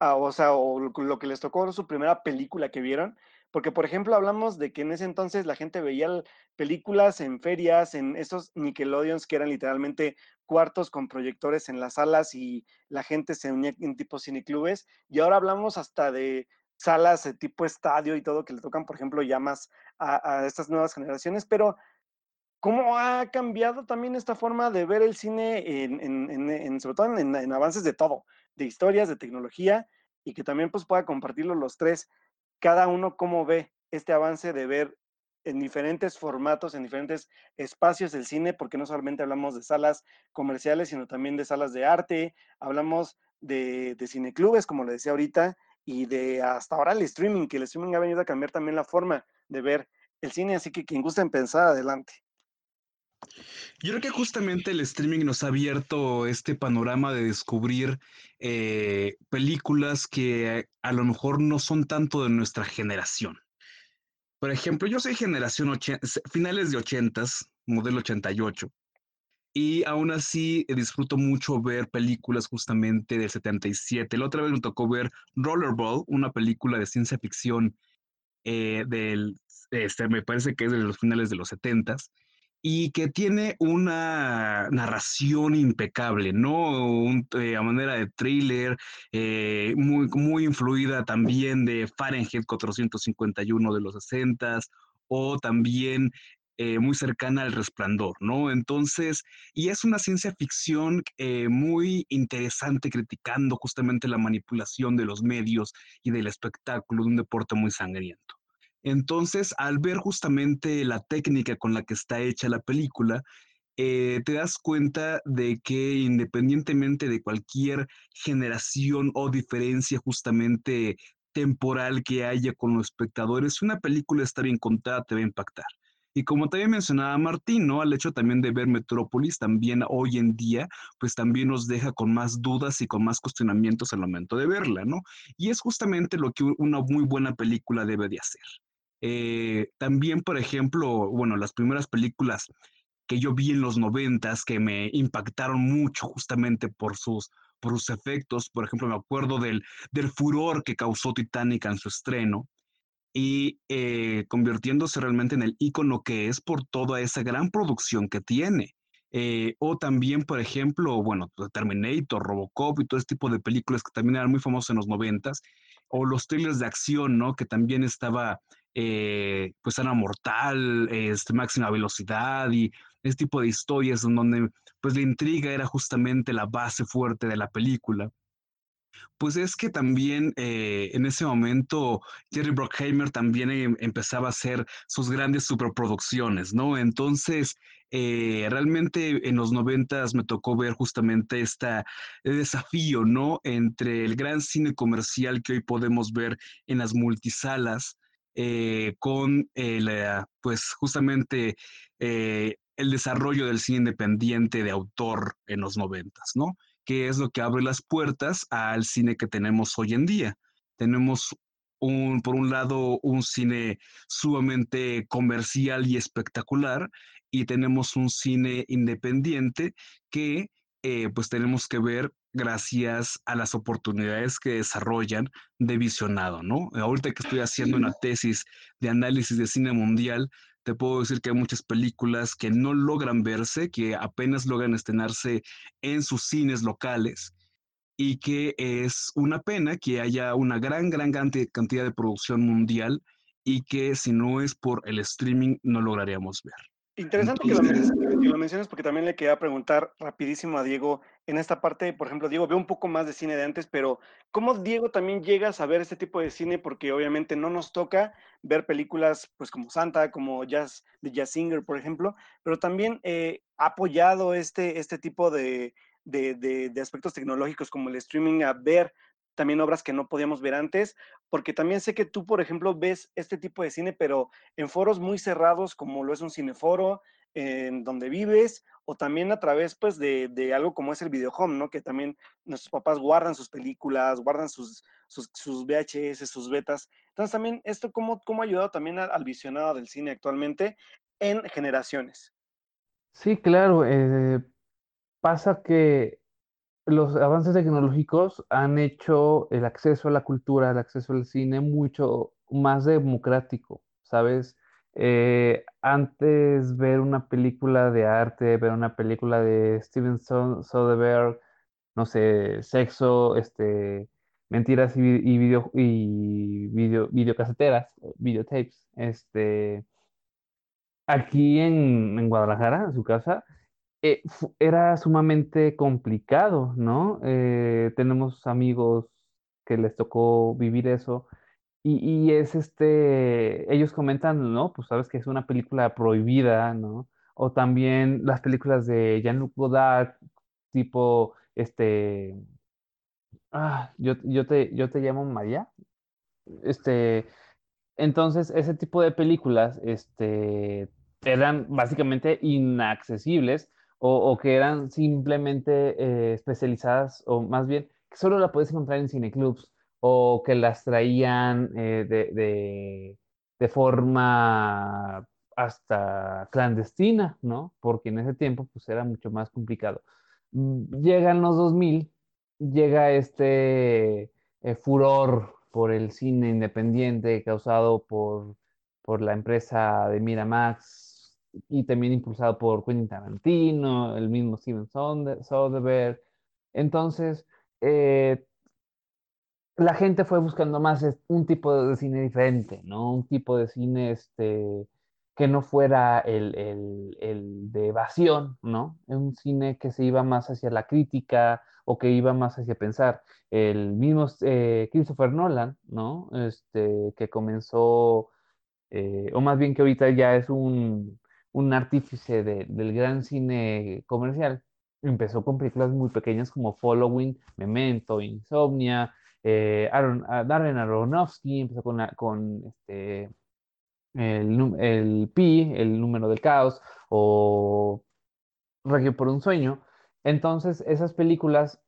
o sea, o lo que les tocó su primera película que vieron, porque por ejemplo hablamos de que en ese entonces la gente veía películas en ferias, en esos Nickelodeons que eran literalmente cuartos con proyectores en las salas y la gente se unía en tipo cineclubes, y ahora hablamos hasta de salas de tipo estadio y todo que le tocan, por ejemplo, ya más a, a estas nuevas generaciones, pero ¿Cómo ha cambiado también esta forma de ver el cine, en, sobre todo en, avances de todo, de historias, de tecnología, y que también pues, pueda compartirlo los tres, cada uno cómo ve este avance de ver en diferentes formatos, en diferentes espacios del cine, porque no solamente hablamos de salas comerciales, sino también de salas de arte, hablamos de, cineclubes, como le decía ahorita, y de hasta ahora el streaming, que el streaming ha venido a cambiar también la forma de ver el cine, así que quien gusta empezar, adelante. Yo creo que justamente el streaming nos ha abierto este panorama de descubrir eh, películas que a lo mejor no son tanto de nuestra generación. Por ejemplo, yo soy generación finales de 80 modelo 88, y aún así disfruto mucho ver películas justamente del 77. La otra vez me tocó ver Rollerball, una película de ciencia ficción eh, del, este, me parece que es de los finales de los 70 y que tiene una narración impecable, ¿no? Eh, a manera de thriller, eh, muy, muy influida también de Fahrenheit 451 de los 60 o también eh, muy cercana al resplandor, ¿no? Entonces, y es una ciencia ficción muy interesante, criticando justamente la manipulación de los medios y del espectáculo de un deporte muy sangriento. Entonces, al ver justamente la técnica con la que está hecha la película, eh, te das cuenta de que independientemente de cualquier generación o diferencia justamente temporal que haya con los espectadores, si una película está bien contada, te va a impactar. Y como también mencionaba Martín, ¿no? Al hecho también de ver Metrópolis, también hoy en día, pues también nos deja con más dudas y con más cuestionamientos al momento de verla, ¿no? Y es justamente lo que una muy buena película debe de hacer. Eh, también, por ejemplo, bueno, las primeras películas que yo vi en los noventas que me impactaron mucho justamente por sus, por sus efectos. Por ejemplo, me acuerdo del, del furor que causó Titanic en su estreno y eh, convirtiéndose realmente en el icono que es por toda esa gran producción que tiene. Eh, o también, por ejemplo, bueno, Terminator, Robocop y todo ese tipo de películas que también eran muy famosas en los noventas, o los thrillers de acción, ¿no? Que también estaba eh, pues Ana Mortal, este, Máxima Velocidad y ese tipo de historias en donde pues la intriga era justamente la base fuerte de la película. Pues es que también eh, en ese momento Jerry Bruckheimer también em, empezaba a hacer sus grandes superproducciones, ¿no? Entonces, eh, realmente en los noventas me tocó ver justamente este desafío, ¿no? Entre el gran cine comercial que hoy podemos ver en las multisalas, eh, con el, pues justamente eh, el desarrollo del cine independiente de autor en los noventas, ¿no? Que es lo que abre las puertas al cine que tenemos hoy en día. Tenemos un, por un lado, un cine sumamente comercial y espectacular, y tenemos un cine independiente que eh, pues tenemos que ver gracias a las oportunidades que desarrollan de visionado, ¿no? Ahorita que estoy haciendo una tesis de análisis de cine mundial, te puedo decir que hay muchas películas que no logran verse, que apenas logran estrenarse en sus cines locales y que es una pena que haya una gran, gran cantidad de producción mundial y que si no es por el streaming no lograríamos ver. Interesante <laughs> que, lo menciones, porque también le quería preguntar rapidísimo a Diego en esta parte, por ejemplo, Diego, veo un poco más de cine de antes, pero ¿cómo Diego también llegas a ver este tipo de cine? Porque obviamente no nos toca ver películas pues como Santa, como Jazz, de Jazz Singer, por ejemplo, pero también eh, ha apoyado este, este tipo de, de, de, aspectos tecnológicos como el streaming a ver también obras que no podíamos ver antes, porque también sé que tú, por ejemplo, ves este tipo de cine, pero en foros muy cerrados, como lo es un cineforo, en donde vives, o también a través, pues, de, de algo como es el videohome, ¿no? Que también nuestros papás guardan sus películas, guardan sus, sus, VHS, sus betas. Entonces, también, ¿esto cómo, cómo ha ayudado también al, visionado del cine actualmente en generaciones? Sí, claro. Eh, pasa que los avances tecnológicos han hecho el acceso a la cultura, el acceso al cine mucho más democrático, ¿sabes? Eh, antes ver una película de arte, ver una película de Steven Soderbergh, no sé, sexo, este, mentiras y, video y video, videocaseteras, videotapes, este, aquí en, en Guadalajara, en su casa, eh, era sumamente complicado, ¿no? Eh, tenemos amigos que les tocó vivir eso y, es este, ellos comentan, ¿no? Pues sabes que es una película prohibida, ¿no? O también las películas de Jean-Luc Godard, tipo, este, ah, yo, yo, te, yo te llamo María, este, entonces ese tipo de películas, este, eran básicamente inaccesibles o, que eran simplemente eh, especializadas, o más bien, que solo la puedes encontrar en cineclubs, o que las traían eh, de, de, forma hasta clandestina, ¿no? Porque en ese tiempo pues era mucho más complicado. Mm, llegan los 2000, llega este eh, furor por el cine independiente causado por, por la empresa de Miramax, y también impulsado por Quentin Tarantino, el mismo Steven Soderbergh. Entonces, eh, la gente fue buscando más un tipo de cine diferente, ¿no? Un tipo de cine este, que no fuera el, de evasión, ¿no? Un cine que se iba más hacia la crítica o que iba más hacia pensar. El mismo eh, Christopher Nolan, ¿no? Este, que comenzó, eh, o más bien que ahorita ya es un, un artífice del gran cine comercial. Empezó con películas muy pequeñas como Following, Memento, Insomnia, eh, Darren Aronofsky, empezó con, con este, el, el, Pi, el número del caos, o Regio por un sueño. Entonces, esas películas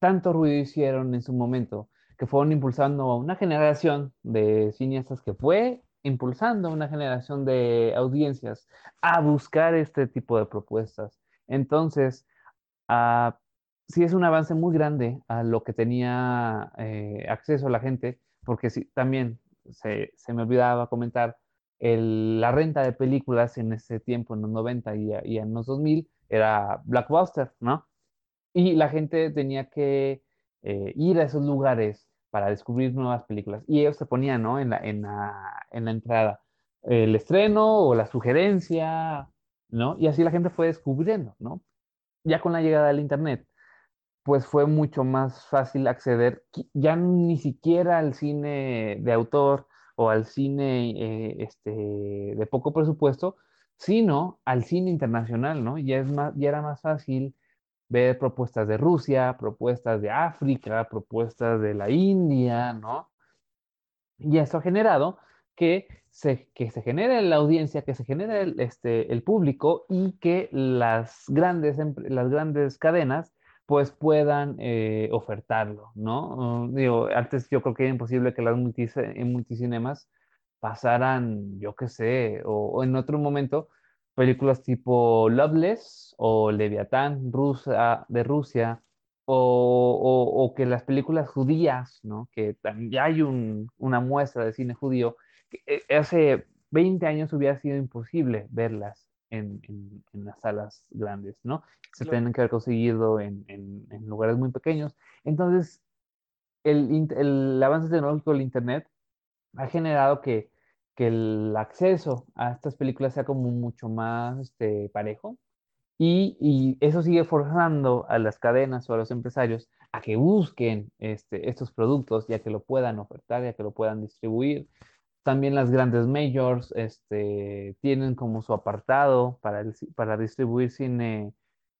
tanto ruido hicieron en su momento que fueron impulsando a una generación de cineastas que fue impulsando una generación de audiencias a buscar este tipo de propuestas. Entonces, uh, sí es un avance muy grande a lo que tenía eh, acceso la gente, porque sí, también se, me olvidaba comentar, la renta de películas en ese tiempo, en los 90 y, y en los 2000, era Blackbuster, ¿no? Y la gente tenía que eh, ir a esos lugares para descubrir nuevas películas. Y ellos se ponían, ¿no? En la, en la, en la entrada el estreno o la sugerencia, ¿no? Y así la gente fue descubriendo, ¿no? Ya con la llegada del Internet, pues fue mucho más fácil acceder, ya ni siquiera al cine de autor o al cine eh, este, de poco presupuesto, sino al cine internacional, ¿no? Ya, es más, ya era más fácil ver propuestas de Rusia, propuestas de África, propuestas de la India, ¿no? Y eso ha generado que se, que se genere la audiencia, que se genere el, este, el público y que las grandes, las grandes cadenas pues puedan eh, ofertarlo, ¿no? Mm, digo, antes yo creo que era imposible que las en multicinemas pasaran, yo qué sé, o en otro momento películas tipo Loveless o Leviatán Rusa, de Rusia, o, que las películas judías, ¿no? que ya hay una muestra de cine judío, que eh, hace 20 años hubiera sido imposible verlas en, las salas grandes, ¿no? Se tienen que haber conseguido en, lugares muy pequeños. Entonces, el, el avance tecnológico del Internet ha generado que que el acceso a estas películas sea como mucho más este, parejo. Y, eso sigue forzando a las cadenas o a los empresarios a que busquen este, estos productos ya que lo puedan ofertar, ya que lo puedan distribuir. También las grandes majors este, tienen como su apartado para, para distribuir cine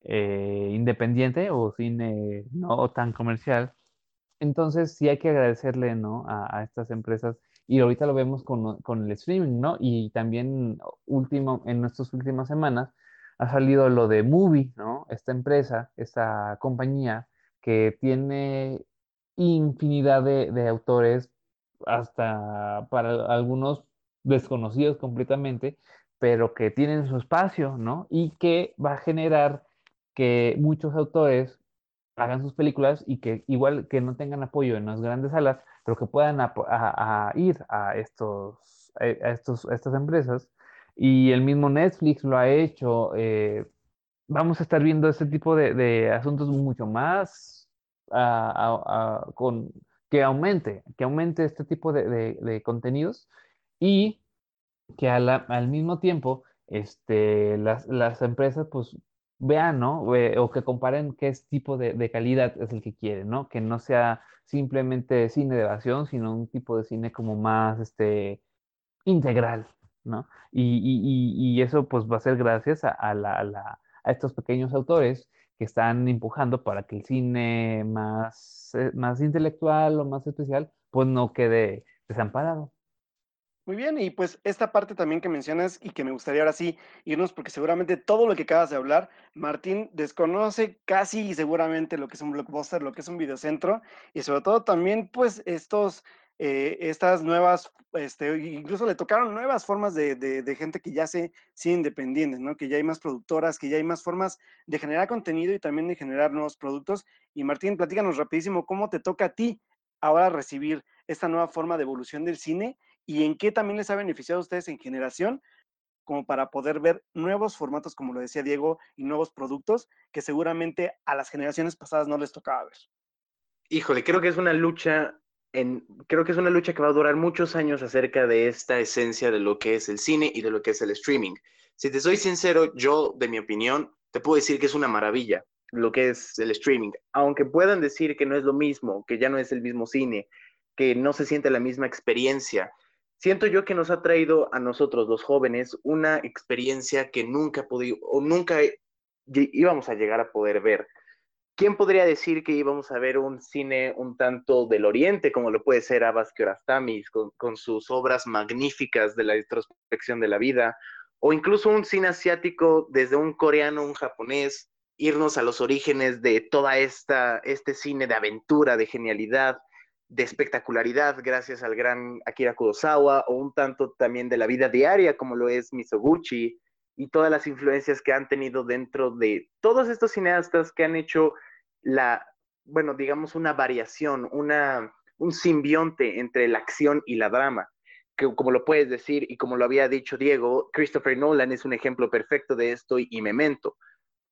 eh, independiente o cine no tan comercial. Entonces sí hay que agradecerle ¿no? a estas empresas y ahorita lo vemos con, con, el streaming, ¿no? Y también último, en nuestras últimas semanas ha salido lo de Movie, ¿no? Esta empresa, esta compañía que tiene infinidad de, de autores, hasta para algunos desconocidos completamente, pero que tienen su espacio, ¿no? Y que va a generar que muchos autores hagan sus películas y que igual que no tengan apoyo en las grandes salas, pero que puedan ir a estos, a estos, estas empresas. Y el mismo Netflix lo ha hecho. Eh, vamos a estar viendo este tipo de, asuntos mucho más con, que aumente, que aumente este tipo de, contenidos y que al mismo tiempo este, las, las empresas pues vean, ¿no? o que comparen qué tipo de, calidad es el que quieren, ¿no? Que no sea simplemente cine de evasión, sino un tipo de cine como más, este, integral, ¿no? Y, eso pues va a ser gracias a, la, a, estos pequeños autores que están empujando para que el cine más, eh, más intelectual o más especial pues no quede desamparado. Muy bien, y pues esta parte también que mencionas y que me gustaría ahora sí irnos, porque seguramente todo lo que acabas de hablar, Martín desconoce casi seguramente lo que es un blockbuster, lo que es un videocentro, y sobre todo también pues estos, eh, estas nuevas, este, incluso le tocaron nuevas formas de, de, gente que ya se sí independientes, ¿no? Que ya hay más productoras, que ya hay más formas de generar contenido y también de generar nuevos productos. Y Martín, platícanos rapidísimo cómo te toca a ti ahora recibir esta nueva forma de evolución del cine y en qué también les ha beneficiado a ustedes en generación como para poder ver nuevos formatos, como lo decía Diego, y nuevos productos que seguramente a las generaciones pasadas no les tocaba ver. Híjole, creo que es una lucha en, creo que es una lucha que va a durar muchos años acerca de esta esencia de lo que es el cine y de lo que es el streaming. Si te soy sincero, yo, de mi opinión, te puedo decir que es una maravilla lo que es el streaming. Aunque puedan decir que no es lo mismo, que ya no es el mismo cine, que no se siente la misma experiencia, siento yo que nos ha traído a nosotros los jóvenes una experiencia que nunca podido o nunca íbamos a llegar a poder ver. ¿Quién podría decir que íbamos a ver un cine un tanto del oriente, como lo puede ser Abbas Kiarostami, con, con sus obras magníficas de la introspección de la vida, o incluso un cine asiático desde un coreano, un japonés, irnos a los orígenes de toda esta este cine de aventura, de genialidad, de espectacularidad gracias al gran Akira Kurosawa o un tanto también de la vida diaria como lo es Misoguchi y todas las influencias que han tenido dentro de todos estos cineastas que han hecho la, bueno, digamos una variación, una, un simbionte entre la acción y la drama. Que como lo puedes decir y como lo había dicho Diego, Christopher Nolan es un ejemplo perfecto de esto y Memento,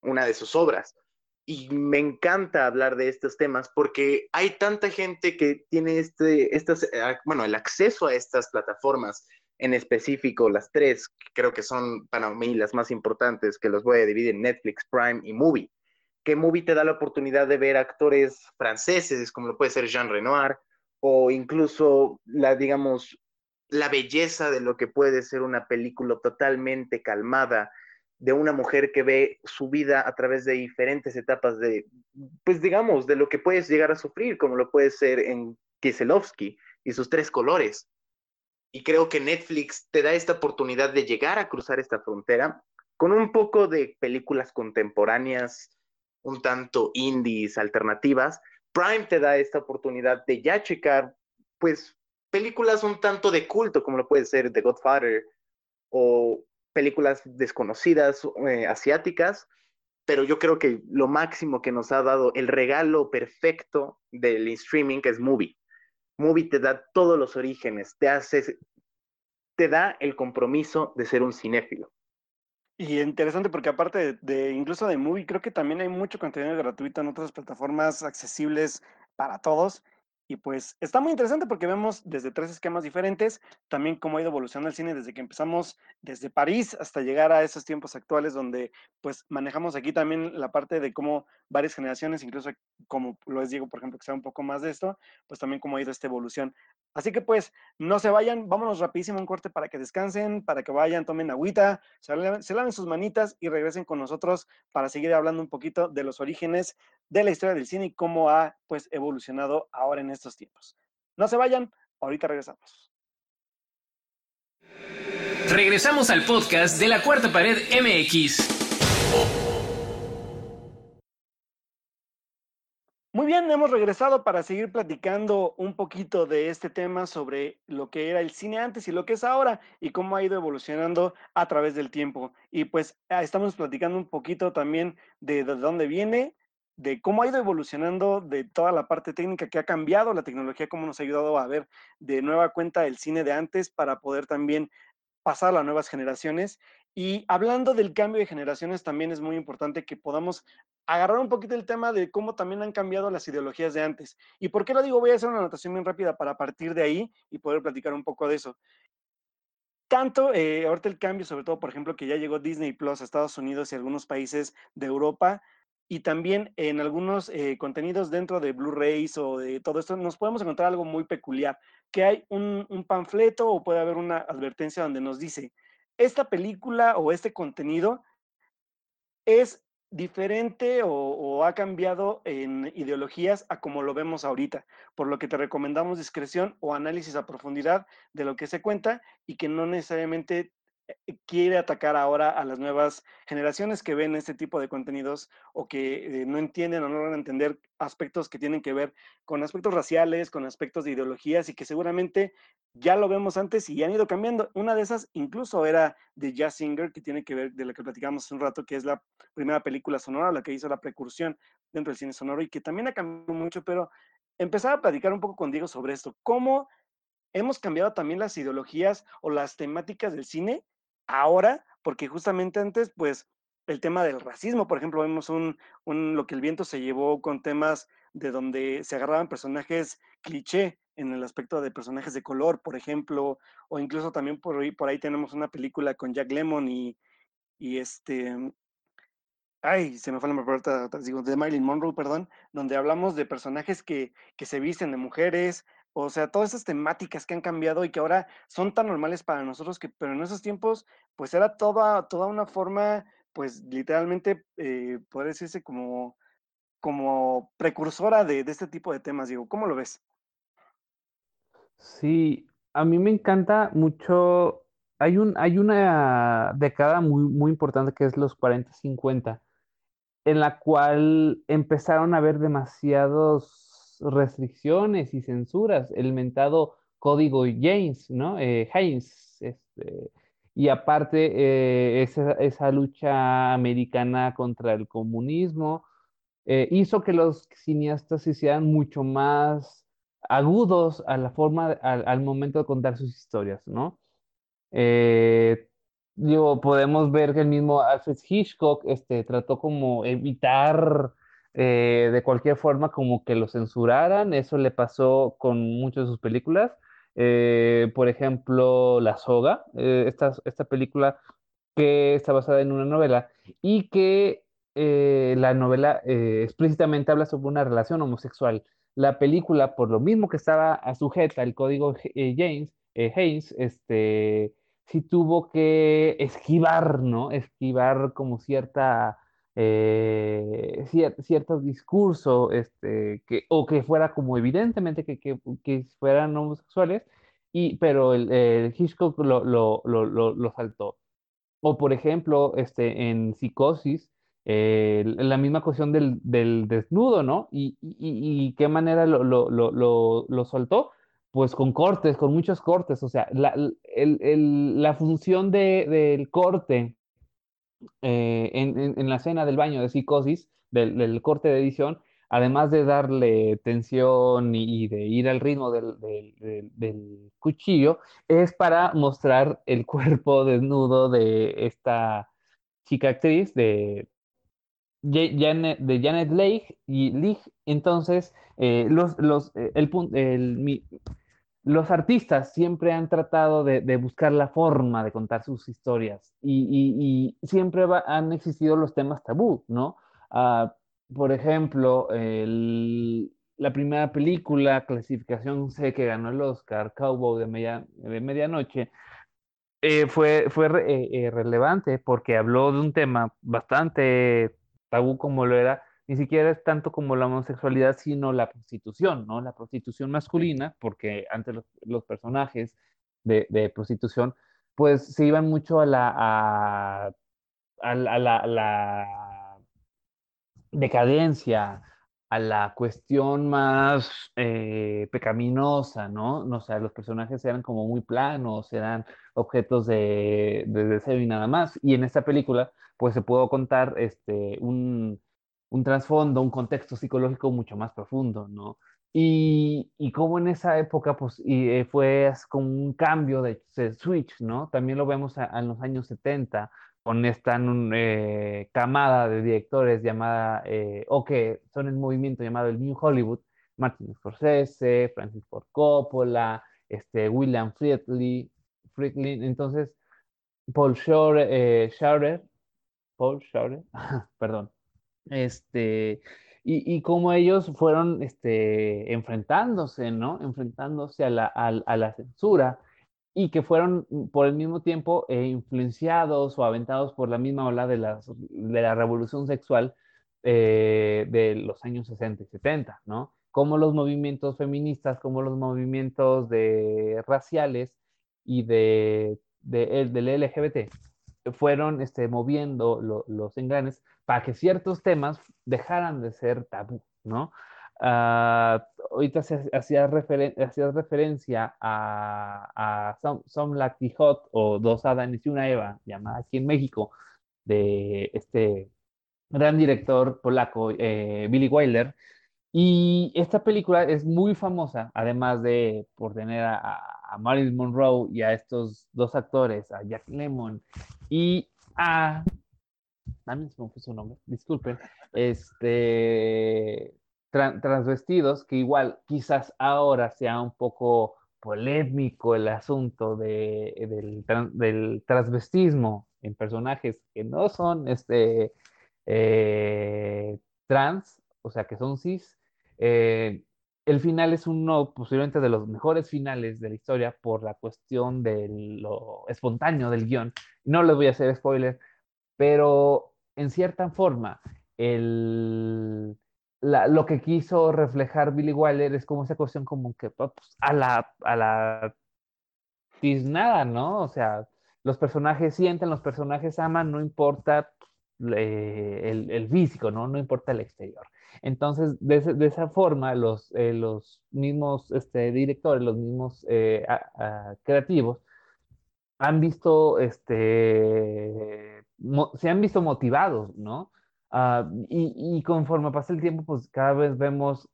una de sus obras y me encanta hablar de estos temas porque hay tanta gente que tiene este, estas, eh, bueno, el acceso a estas plataformas en específico, las tres, creo que son para mí las más importantes, que los voy a dividir en Netflix, Prime y Movie. Que Movie te da la oportunidad de ver actores franceses, como lo puede ser Jean Renoir, o incluso la, digamos, la belleza de lo que puede ser una película totalmente calmada, de una mujer que ve su vida a través de diferentes etapas de, pues digamos, de lo que puedes llegar a sufrir, como lo puede ser en Kieselowski y sus tres colores. Y creo que Netflix te da esta oportunidad de llegar a cruzar esta frontera con un poco de películas contemporáneas, un tanto indies, alternativas. Prime te da esta oportunidad de ya checar, pues, películas un tanto de culto, como lo puede ser The Godfather o películas desconocidas eh, asiáticas, pero yo creo que lo máximo que nos ha dado el regalo perfecto del streaming es Movie. Movie te da todos los orígenes, te hace, te da el compromiso de ser un cinéfilo. Y interesante porque aparte de, de, incluso de Movie, creo que también hay mucho contenido gratuito en otras plataformas accesibles para todos. Y pues está muy interesante porque vemos desde tres esquemas diferentes, también cómo ha ido evolucionando el cine desde que empezamos desde París hasta llegar a esos tiempos actuales donde pues manejamos aquí también la parte de cómo varias generaciones, incluso como lo es Diego, por ejemplo, que sea un poco más de esto, pues también cómo ha ido esta evolución. Así que pues no se vayan, vámonos rapidísimo un corte para que descansen, para que vayan, tomen agüita, se laven, se laven sus manitas y regresen con nosotros para seguir hablando un poquito de los orígenes de la historia del cine y cómo ha pues evolucionado ahora en estos tiempos. No se vayan, ahorita regresamos. Regresamos al podcast de la Cuarta Pared MX. Muy bien, hemos regresado para seguir platicando un poquito de este tema sobre lo que era el cine antes y lo que es ahora y cómo ha ido evolucionando a través del tiempo. Y pues ah, estamos platicando un poquito también de, de dónde viene, de cómo ha ido evolucionando, de toda la parte técnica que ha cambiado la tecnología, cómo nos ha ayudado a ver de nueva cuenta el cine de antes para poder también pasar a nuevas generaciones. Y hablando del cambio de generaciones, también es muy importante que podamos agarrar un poquito el tema de cómo también han cambiado las ideologías de antes. ¿Y por qué lo digo? Voy a hacer una anotación bien rápida para partir de ahí y poder platicar un poco de eso. Tanto, eh, ahorita el cambio, sobre todo, por ejemplo, que ya llegó Disney Plus a Estados Unidos y algunos países de Europa, y también en algunos eh, contenidos dentro de Blu-rays o de todo esto, nos podemos encontrar algo muy peculiar, que hay un, un panfleto o puede haber una advertencia donde nos dice, esta película o este contenido es diferente o, ha cambiado en ideologías a como lo vemos ahorita, por lo que te recomendamos discreción o análisis a profundidad de lo que se cuenta y que no necesariamente quiere atacar ahora a las nuevas generaciones que ven este tipo de contenidos o que eh, no entienden o no a entender aspectos que tienen que ver con aspectos raciales, con aspectos de ideologías y que seguramente ya lo vemos antes y han ido cambiando. Una de esas incluso era de Jazz Singer, que tiene que ver de la que platicamos hace un rato, que es la primera película sonora, la que hizo la precursión dentro del cine sonoro y que también ha cambiado mucho, pero empezar a platicar un poco con Diego sobre esto. ¿Cómo hemos cambiado también las ideologías o las temáticas del cine ahora, porque justamente antes, pues, el tema del racismo, por ejemplo, vemos un, un, lo que el viento se llevó con temas de donde se agarraban personajes cliché en el aspecto de personajes de color, por ejemplo, o incluso también por ahí, por ahí tenemos una película con Jack Lemmon y, y este, ay, se me fue la nombre, digo, de Marilyn Monroe, perdón, donde hablamos de personajes que, que se visten de mujeres, o sea, todas esas temáticas que han cambiado y que ahora son tan normales para nosotros, que, pero en esos tiempos, pues era toda, toda una forma, pues literalmente, eh, podría decirse como, como precursora de, de, este tipo de temas, digo, ¿cómo lo ves? Sí, a mí me encanta mucho, hay, un, hay una década muy, muy importante que es los 40-50, en la cual empezaron a haber demasiados restricciones y censuras, el mentado código James, ¿no? Eh, Haynes, este, y aparte eh, esa, lucha americana contra el comunismo eh, hizo que los cineastas se hicieran mucho más agudos a la forma, al, momento de contar sus historias, ¿no? digo, podemos ver que el mismo Alfred Hitchcock este, trató como evitar eh, de cualquier forma como que lo censuraran. Eso le pasó con muchas de sus películas. Eh, por ejemplo, La Soga, eh, esta, esta, película que está basada en una novela y que la novela explícitamente habla sobre una relación homosexual. La película, por lo mismo que estaba sujeta al código James, Haynes, este, sí tuvo que esquivar, ¿no? Esquivar como cierta eh, cierto discurso, este, que, o que fuera como evidentemente que, que, que fueran homosexuales, y, pero el, el Hitchcock lo, lo, lo, lo, saltó. O por ejemplo, este, en Psicosis, eh, la misma cuestión del, del desnudo, ¿no? Y, y, y, qué manera lo, soltó, pues con cortes, con muchos cortes, o sea, la, el, el, la función de, del corte eh, en, la escena del baño de psicosis, del, corte de edición, además de darle tensión y, de ir al ritmo del, cuchillo, es para mostrar el <laughs> cuerpo desnudo de esta chica actriz de, Janet, de Janet Leigh y Leigh. Entonces, eh, los, los, eh, el, el, los artistas siempre han tratado de, buscar la forma de contar sus historias y, siempre han existido los temas tabú, ¿no? Ah, por ejemplo, la primera película, clasificación C, que ganó el Oscar, Cowboy de, Medianoche, eh, fue, fue eh, eh, relevante porque habló de un tema bastante tabú como lo era ni siquiera es tanto como la homosexualidad, sino la prostitución, ¿no? La prostitución masculina, porque antes los, personajes de, prostitución, pues se iban mucho a la, a, la, decadencia, a la cuestión más eh, pecaminosa, ¿no? O sea, los personajes eran como muy planos, eran objetos de, de deseo y nada más. Y en esta película, pues se pudo contar este, un un trasfondo, un contexto psicológico mucho más profundo, ¿no? Y, y como en esa época, pues, y, eh, fue como un cambio de, switch, ¿no? También lo vemos en los años 70, con esta eh, camada de directores llamada, eh, o que son en movimiento llamado el New Hollywood, Martin Scorsese, Francis Ford Coppola, este, William Friedley, Friedley entonces Paul Schauer, Paul Schauer, <laughs> perdón, este, y, y cómo ellos fueron este, enfrentándose, ¿no? Enfrentándose a la, a, la censura y que fueron por el mismo tiempo eh, influenciados o aventados por la misma ola de, las, de la revolución sexual eh, de los años 60 y 70, ¿no? Como los movimientos feministas, como los movimientos de raciales y de, de, del LGBT fueron este, moviendo los engranes para que ciertos temas dejaran de ser tabú, ¿no? Uh, ahorita hacías referencia a, a Some, Some Lucky Hot o Dos Adanes y una Eva, llamada aquí en México, de este gran director polaco, eh, Billy Wilder. Y esta película es muy famosa, además de por tener a, a Marilyn Monroe y a estos dos actores, a Jack Lemmon y a también se me fue su nombre, disculpen, este, transvestidos, que igual quizás ahora sea un poco polémico el asunto de, del, del, transvestismo en personajes que no son este, eh, trans, o sea, que son cis. Eh, el final es uno posiblemente de los mejores finales de la historia por la cuestión de lo espontáneo del guion. No les voy a hacer spoiler, pero en cierta forma, el, lo que quiso reflejar Billy Wilder es como esa cuestión como que pues, a la, a la tiznada, ¿no? O sea, los personajes sienten, los personajes aman, no importa eh, el, el, físico, ¿no? No importa el exterior. Entonces, de, de esa forma, los, eh, los mismos este, directores, los mismos eh, creativos, han visto, este, se han visto motivados, ¿no? Ah, y, conforme pasa el tiempo, pues cada vez vemos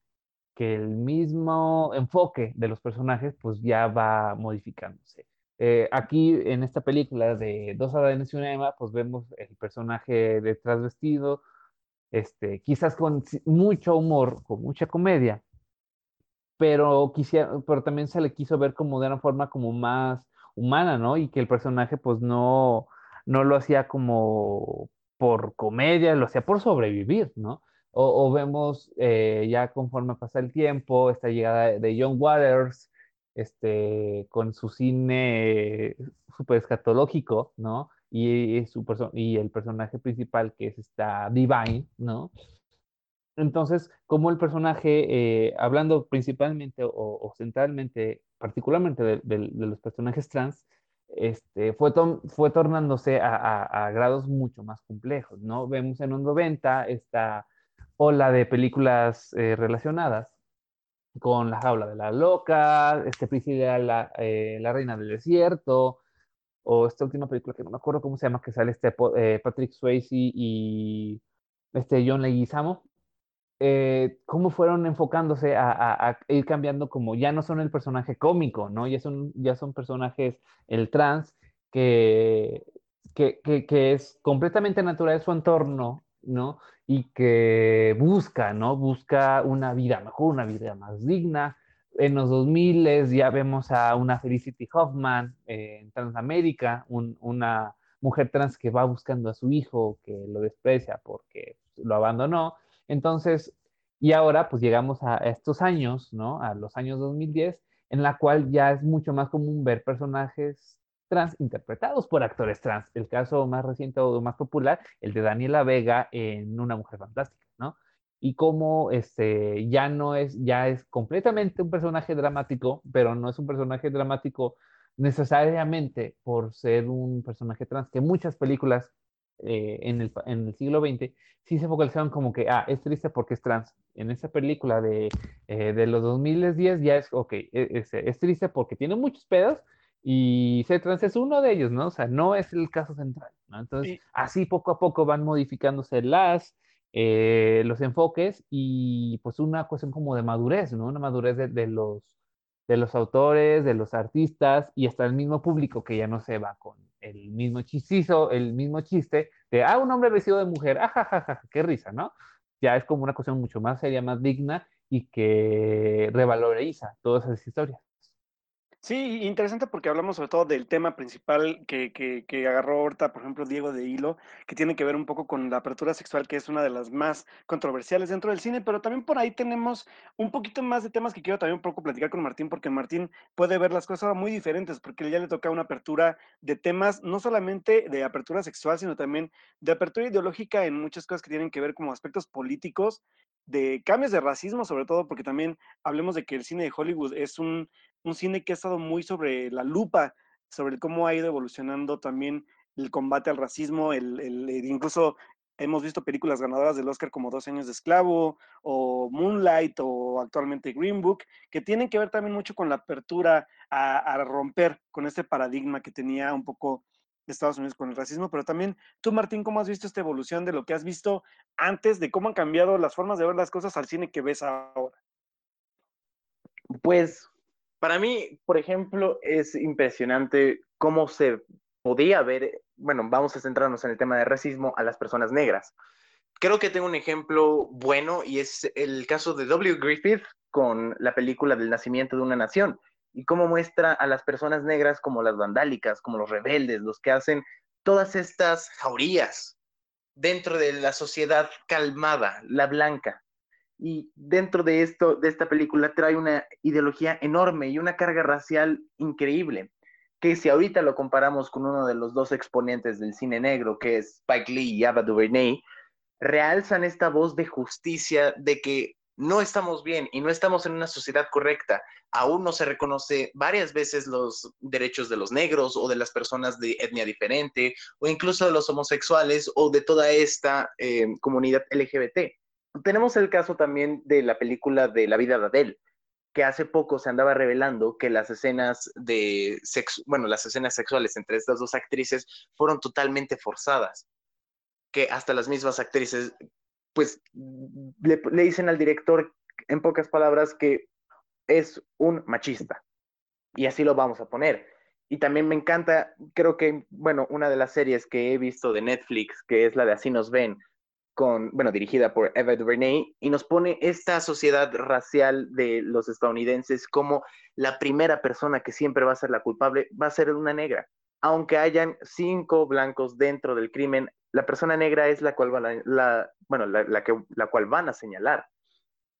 que el mismo enfoque de los personajes, pues ya va modificándose. Eh, aquí en esta película de Dos Adanes y una Emma, pues vemos el personaje de vestido, este, quizás con mucho humor, con mucha comedia, pero, quisiera, pero también se le quiso ver como de una forma como más humana, ¿no? Y que el personaje pues no, no lo hacía como por comedia, lo hacía por sobrevivir, ¿no? O, vemos eh, ya conforme pasa el tiempo, esta llegada de John Waters, este, con su cine súper escatológico, ¿no? Y, su y el personaje principal que es esta Divine, ¿no? Entonces, como el personaje, eh, hablando principalmente o, centralmente, particularmente de, los personajes trans, este, fue, fue tornándose a, grados mucho más complejos, ¿no? Vemos en un 90 esta ola de películas eh, relacionadas con La jaula de la loca, este Priscila, la, eh, la reina del desierto, o esta última película que no me acuerdo cómo se llama, que sale este Patrick Swayze y este John Leguizamo, eh, cómo fueron enfocándose a, ir cambiando como ya no son el personaje cómico, ¿no? Ya son, ya son personajes, el trans, que, que, que, es completamente natural su entorno, ¿no? Y que busca, ¿no? Busca una vida mejor, una vida más digna. En los 2000 ya vemos a una Felicity Hoffman eh, en Transamérica, una mujer trans que va buscando a su hijo, que lo desprecia porque lo abandonó entonces, y ahora pues llegamos a estos años, ¿no? A los años 2010, en la cual ya es mucho más común ver personajes trans interpretados por actores trans. El caso más reciente o más popular, el de Daniela Vega en Una Mujer Fantástica, ¿no? Y cómo este, ya no es, ya es completamente un personaje dramático, pero no es un personaje dramático necesariamente por ser un personaje trans, que muchas películas eh, en, el, en, el, siglo XX, sí se focalizaron como que, ah, es triste porque es trans. En esa película de, eh, de los 2010 ya es, ok, e, es, es, triste porque tiene muchos pedos y ser trans es uno de ellos, ¿no? O sea, no es el caso central, ¿no? Entonces, así poco a poco van modificándose las, eh, los enfoques y pues una cuestión como de madurez, ¿no? Una madurez de, los, de los autores, de los artistas y hasta el mismo público que ya no se va con el mismo chistizo, el mismo chiste de, ah, un hombre vestido de mujer, ajajaja, ah, qué risa, ¿no? Ya es como una cuestión mucho más seria, más digna y que revaloriza todas esas historias. Sí, interesante porque hablamos sobre todo del tema principal que, que, que, agarró ahorita, por ejemplo, Diego de Hilo, que tiene que ver un poco con la apertura sexual, que es una de las más controversiales dentro del cine, pero también por ahí tenemos un poquito más de temas que quiero también un poco platicar con Martín, porque Martín puede ver las cosas muy diferentes, porque ya le toca una apertura de temas, no solamente de apertura sexual, sino también de apertura ideológica en muchas cosas que tienen que ver como aspectos políticos de cambios de racismo, sobre todo porque también hablemos de que el cine de Hollywood es un un cine que ha estado muy sobre la lupa, sobre cómo ha ido evolucionando también el combate al racismo, el, incluso hemos visto películas ganadoras del Oscar como Dos años de esclavo o Moonlight o actualmente Green Book, que tienen que ver también mucho con la apertura a, a romper con este paradigma que tenía un poco Estados Unidos con el racismo, pero también tú, Martín, ¿cómo has visto esta evolución de lo que has visto antes, de cómo han cambiado las formas de ver las cosas al cine que ves ahora? Pues para mí, por ejemplo, es impresionante cómo se podía ver, bueno, vamos a centrarnos en el tema de racismo a las personas negras. Creo que tengo un ejemplo bueno y es el caso de W. Griffith con la película del nacimiento de una nación y cómo muestra a las personas negras como las vandálicas, como los rebeldes, los que hacen todas estas jaurías dentro de la sociedad calmada, la blanca y dentro de esto, de esta película, trae una ideología enorme y una carga racial increíble, que si ahorita lo comparamos con uno de los dos exponentes del cine negro, que es Spike Lee y Ava DuVernay, realzan esta voz de justicia de que no estamos bien y no estamos en una sociedad correcta. Aún no se reconoce varias veces los derechos de los negros o de las personas de etnia diferente o incluso de los homosexuales o de toda esta eh, comunidad LGBT tenemos el caso también de la película de La vida de Adele, que hace poco se andaba revelando que las escenas de sexo, bueno, las escenas sexuales entre estas dos actrices fueron totalmente forzadas, que hasta las mismas actrices, pues, le, le dicen al director, en pocas palabras, que es un machista. Y así lo vamos a poner. Y también me encanta, creo que, bueno, una de las series que he visto de Netflix, que es la de Así nos ven, con, bueno, dirigida por Eva DuVernay, y nos pone esta sociedad racial de los estadounidenses como la primera persona que siempre va a ser la culpable, va a ser una negra. Aunque hayan cinco blancos dentro del crimen, la persona negra es la cual, va la, bueno, la, que, la cual van a señalar.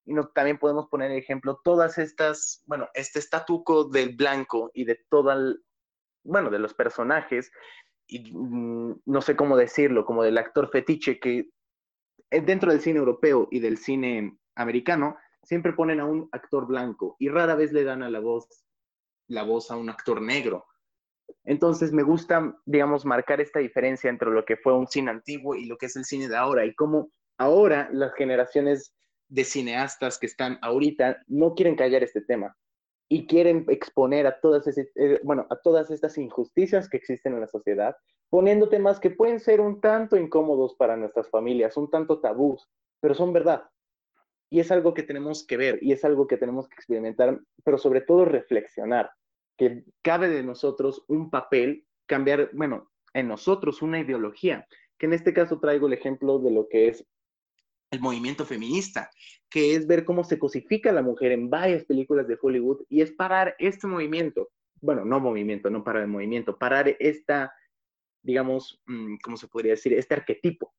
Y no, también podemos poner ejemplo todas estas, bueno, este estatuco del blanco y de toda, bueno, de los personajes, y mm, no sé cómo decirlo, como del actor fetiche que dentro del cine europeo y del cine americano, siempre ponen a un actor blanco y rara vez le dan a la voz la voz a un actor negro. Entonces me gusta, digamos, marcar esta diferencia entre lo que fue un cine antiguo y lo que es el cine de ahora y cómo ahora las generaciones de cineastas que están ahorita no quieren callar este tema y quieren exponer a todas, eh, bueno, a todas estas injusticias que existen en la sociedad, poniendo temas que pueden ser un tanto incómodos para nuestras familias, un tanto tabús, pero son verdad. Y es algo que tenemos que ver y es algo que tenemos que experimentar, pero sobre todo reflexionar, que cabe de nosotros un papel, cambiar, bueno, en nosotros una ideología, que en este caso traigo el ejemplo de lo que es el movimiento feminista, que es ver cómo se cosifica a la mujer en varias películas de Hollywood y es parar este movimiento, bueno, no movimiento, no parar el movimiento, parar esta, digamos, mm, ¿cómo se podría decir? Este arquetipo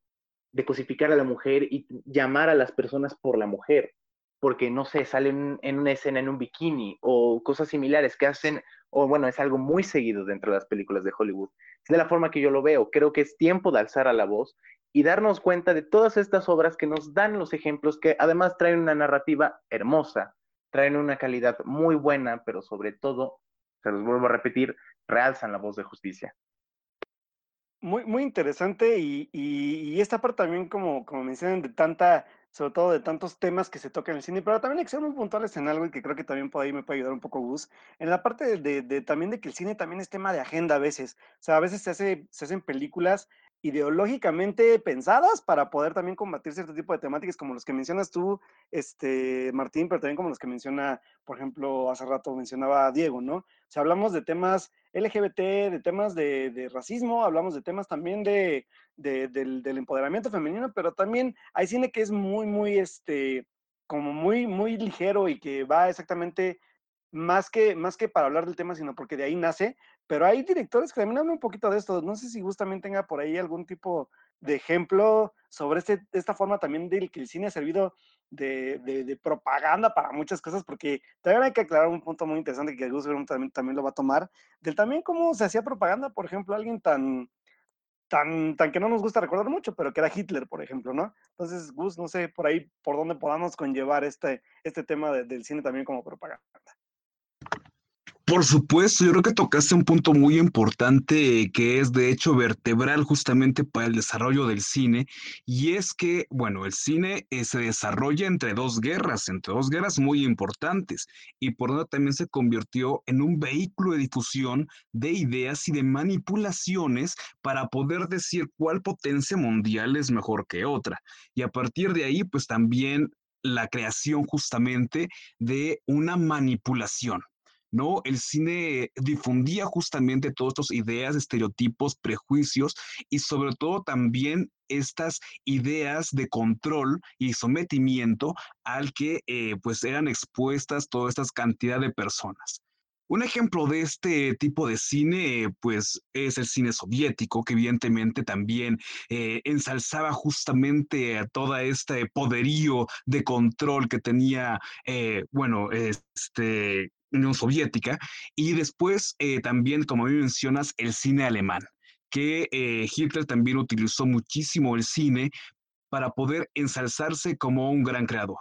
de cosificar a la mujer y llamar a las personas por la mujer, porque no sé, salen en una escena en un bikini o cosas similares que hacen, o bueno, es algo muy seguido dentro de las películas de Hollywood. Es de la forma que yo lo veo. Creo que es tiempo de alzar a la voz y darnos cuenta de todas estas obras que nos dan los ejemplos que además traen una narrativa hermosa, traen una calidad muy buena, pero sobre todo, se los vuelvo a repetir, realzan la voz de justicia. Muy, muy interesante y, y, esta parte también, como, como mencionan, de tanta, sobre todo de tantos temas que se tocan en el cine, pero también hay que ser muy puntuales en algo y que creo que también por ahí me puede ayudar un poco Gus, en la parte de, de, también de que el cine también es tema de agenda a veces, o sea, a veces se, hace, se hacen películas ideológicamente pensadas para poder también combatir cierto tipo de temáticas como los que mencionas tú, este, Martín, pero también como los que menciona, por ejemplo, hace rato mencionaba Diego, ¿no? O sea, hablamos de temas LGBT, de temas de, racismo, hablamos de temas también de, del, del, empoderamiento femenino, pero también hay cine que es muy, muy, este, como muy, muy ligero y que va exactamente más que, más que para hablar del tema, sino porque de ahí nace, pero hay directores que también hablan un poquito de esto. No sé si justamente tenga por ahí algún tipo de ejemplo sobre este, esta forma también del que el cine ha servido de, de, propaganda para muchas cosas, porque también hay que aclarar un punto muy interesante que Gus también, también lo va a tomar, del también cómo se hacía propaganda, por ejemplo, alguien tan, tan, tan que no nos gusta recordar mucho, pero que era Hitler, por ejemplo, ¿no? Entonces, Gus, no sé por ahí por dónde podamos conllevar este, este tema del cine también como propaganda. Por supuesto, yo creo que tocaste un punto muy importante que es de hecho vertebral justamente para el desarrollo del cine y es que, bueno, el cine eh, se desarrolla entre dos guerras, entre dos guerras muy importantes y por lo también se convirtió en un vehículo de difusión de ideas y de manipulaciones para poder decir cuál potencia mundial es mejor que otra. Y a partir de ahí, pues también la creación justamente de una manipulación ¿no? El cine difundía justamente todas estas ideas, estereotipos, prejuicios y sobre todo también estas ideas de control y sometimiento al que eh, pues eran expuestas toda esta cantidad de personas. Un ejemplo de este tipo de cine, pues, es el cine soviético, que evidentemente también eh, ensalzaba justamente a todo este poderío de control que tenía, eh, bueno, este, Unión Soviética, y después eh, también, como mencionas, el cine alemán, que eh, Hitler también utilizó muchísimo el cine para poder ensalzarse como un gran creador.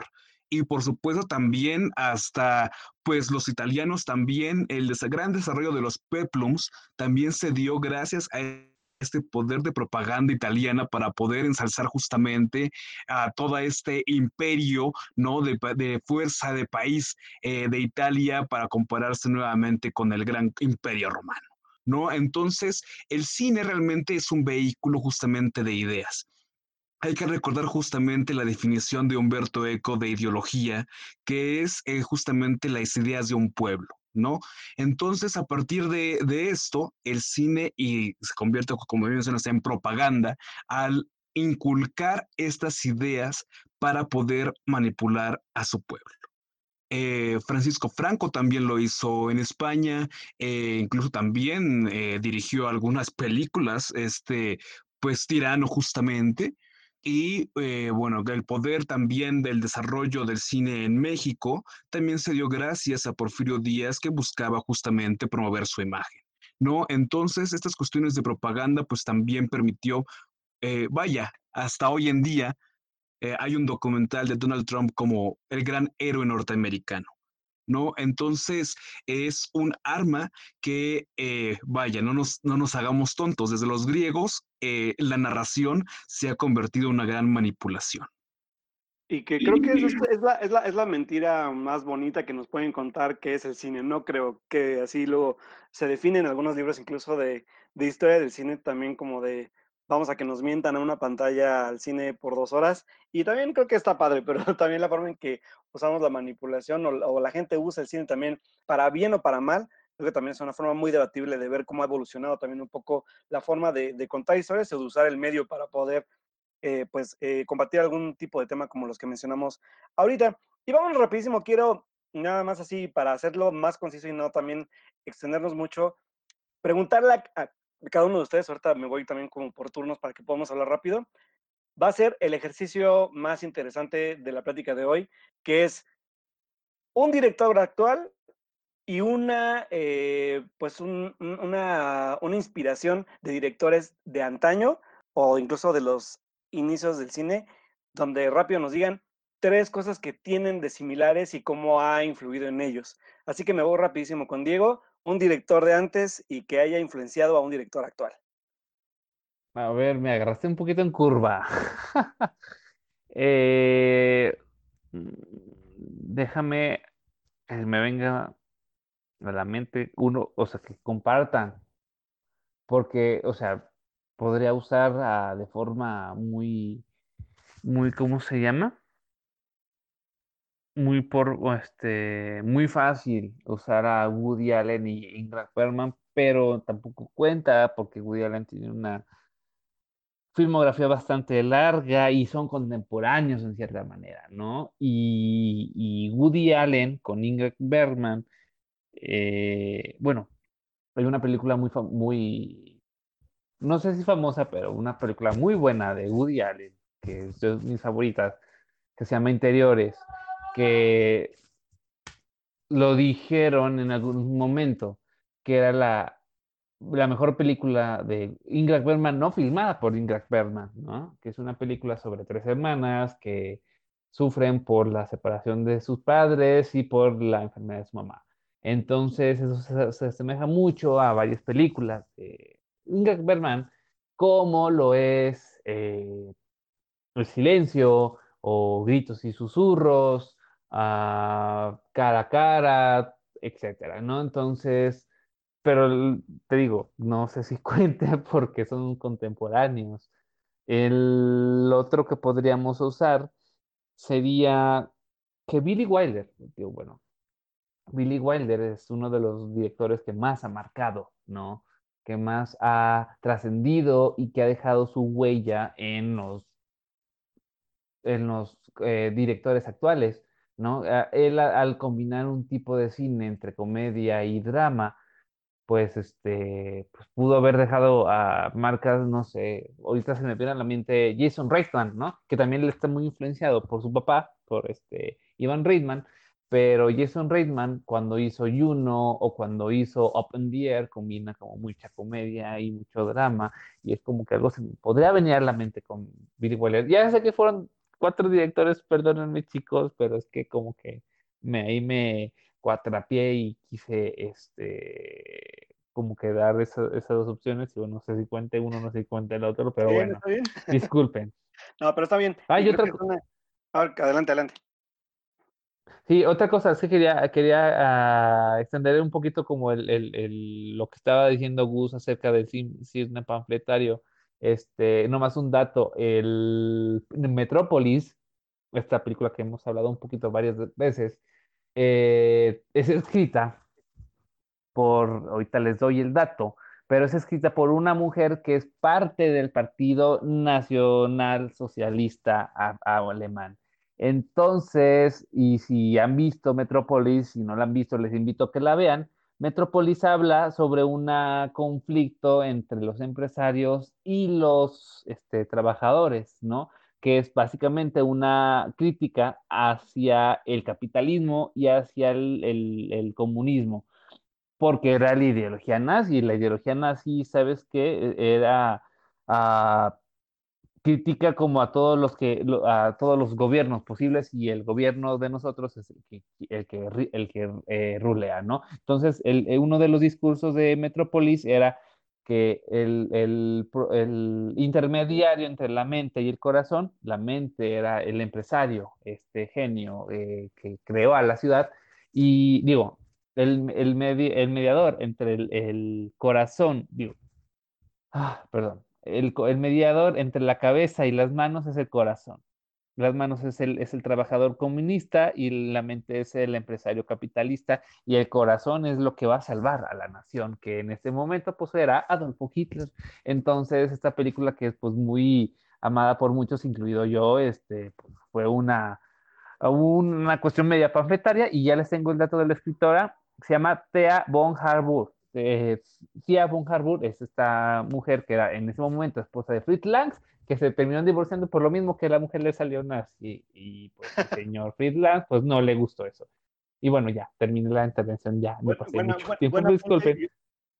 Y por supuesto también hasta pues los italianos también, el gran desarrollo de los peplums también se dio gracias a este poder de propaganda italiana para poder ensalzar justamente a todo este imperio, ¿no? De, fuerza de país eh, de Italia para compararse nuevamente con el gran imperio romano, ¿no? Entonces, el cine realmente es un vehículo justamente de ideas. Hay que recordar justamente la definición de Humberto Eco de ideología, que es eh, justamente las ideas de un pueblo. ¿No? Entonces, a partir de, esto, el cine y se convierte, como mencionas, en propaganda al inculcar estas ideas para poder manipular a su pueblo. Eh, Francisco Franco también lo hizo en España, eh, incluso también eh, dirigió algunas películas, este, pues tirano justamente, y eh, bueno, el poder también del desarrollo del cine en México también se dio gracias a Porfirio Díaz que buscaba justamente promover su imagen. ¿no? Entonces, estas cuestiones de propaganda pues también permitió, eh, vaya, hasta hoy en día eh, hay un documental de Donald Trump como el gran héroe norteamericano. ¿no? Entonces es un arma que, eh, vaya, no nos, no nos hagamos tontos. Desde los griegos, eh, la narración se ha convertido en una gran manipulación. Y que creo que es, es, la, es, la, es, la, mentira más bonita que nos pueden contar que es el cine. No creo que así luego se define en algunos libros incluso de, de historia del cine también como de vamos a que nos mientan a una pantalla al cine por dos horas. Y también creo que está padre, <laughs> pero también la forma en que usamos la manipulación o, la gente usa el cine también para bien o para mal, creo que también es una forma muy debatible de ver cómo ha evolucionado también un poco la forma de, contar historias y de usar el medio para poder eh, pues eh, combatir algún tipo de tema como los que mencionamos ahorita. Y vamos rapidísimo, quiero nada más así para hacerlo más conciso y no también extendernos mucho, preguntarle a, cada uno de ustedes, ahorita me voy también como por turnos para que podamos hablar rápido, va a ser el ejercicio más interesante de la plática de hoy, que es un director actual y una, eh, pues una, una inspiración de directores de antaño o incluso de los inicios del cine, donde rápido nos digan tres cosas que tienen de similares y cómo ha influido en ellos. Así que me voy rapidísimo con Diego un director de antes y que haya influenciado a un director actual? A ver, me agarraste un poquito en curva. <laughs> Eh, déjame que me venga la mente uno, o sea, que compartan. Porque, o sea, podría usar ah, de forma muy, muy, ¿cómo se llama? Muy por, este, muy fácil usar a Woody Allen y Ingrid Bergman, pero tampoco cuenta porque Woody Allen tiene una filmografía bastante larga y son contemporáneos en cierta manera, ¿no? Y, Woody Allen con Ingrid Bergman, eh, bueno, hay una película muy, muy, no sé si famosa, pero una película muy buena de Woody Allen, que es de mis favoritas, que se llama Interiores, que lo dijeron en algún momento, que era la, la mejor película de Ingrid Bergman, no filmada por Ingrid Bergman, ¿no? Que es una película sobre tres hermanas que sufren por la separación de sus padres y por la enfermedad de su mamá. Entonces, eso se, asemeja mucho a varias películas de Ingrid Bergman, como lo es eh, El silencio o Gritos y susurros, ah, Cara a cara, etcétera, ¿no? Entonces, pero te digo, no sé si <laughs> cuente porque son contemporáneos. El otro que podríamos usar sería que Billy Wilder, bueno, Billy Wilder es uno de los directores que más ha marcado, ¿no? Que más ha trascendido y que ha dejado su huella en los, en los eh, directores actuales, ¿no? Él al combinar un tipo de cine entre comedia y drama, pues este, pues pudo haber dejado a marcas, no sé, ahorita se me viene a la mente Jason Reitman, ¿no? Que también le está muy influenciado por su papá, por este Ivan Reitman, pero Jason Reitman cuando hizo Juno o cuando hizo Open the Air combina como mucha comedia y mucho drama y es como que algo se me podría venir a la mente con Billy Wilder. Ya sé que fueron cuatro directores, perdónenme chicos, pero es que como que me, ahí me cuatrapié y quise este como que dar esas dos opciones y no sé si cuente uno, no sé si cuente el otro, pero bueno, disculpen. <laughs> No, pero está bien. Ah, otra... adelante, adelante. Sí, otra cosa es que quería, quería ah, extender un poquito como el, el, el, lo que estaba diciendo Gus acerca del cine panfletario. Este, nomás un dato, el Metrópolis, esta película que hemos hablado un poquito varias veces, eh, es escrita por, ahorita les doy el dato, pero es escrita por una mujer que es parte del Partido Nacional Socialista Alemán. Entonces, y si han visto Metrópolis, si no la han visto, les invito a que la vean. Metrópolis habla sobre un conflicto entre los empresarios y los este, trabajadores, ¿no? que es básicamente una crítica hacia el capitalismo y hacia el, comunismo, porque era la ideología nazi, la ideología nazi, ¿sabes qué? Era ah, crítica como a todos los que a todos los gobiernos posibles y el gobierno de nosotros es el que el que, el que eh, rulea, ¿no? Entonces, el, uno de los discursos de Metrópolis era que el, el, intermediario entre la mente y el corazón, la mente era el empresario, este genio eh, que creó a la ciudad, y digo, el, el, el mediador entre el, corazón, digo, ah, perdón, el, mediador entre la cabeza y las manos es el corazón. Las manos es el, es el trabajador comunista y la mente es el empresario capitalista y el corazón es lo que va a salvar a la nación, que en este momento pues era Adolfo Hitler. Entonces esta película que es pues muy amada por muchos, incluido yo, este, pues, fue una, una cuestión media panfletaria y ya les tengo el dato de la escritora, se llama Thea von Harburg. Eh, Thea von Harburg es esta mujer que era en ese momento esposa de Fritz Lang que se terminaron divorciando por lo mismo que la mujer le salió nazi y pues el <laughs> señor Friedland pues no le gustó eso. Y bueno, ya, terminé la intervención, ya, me pasé mucho tiempo, disculpen.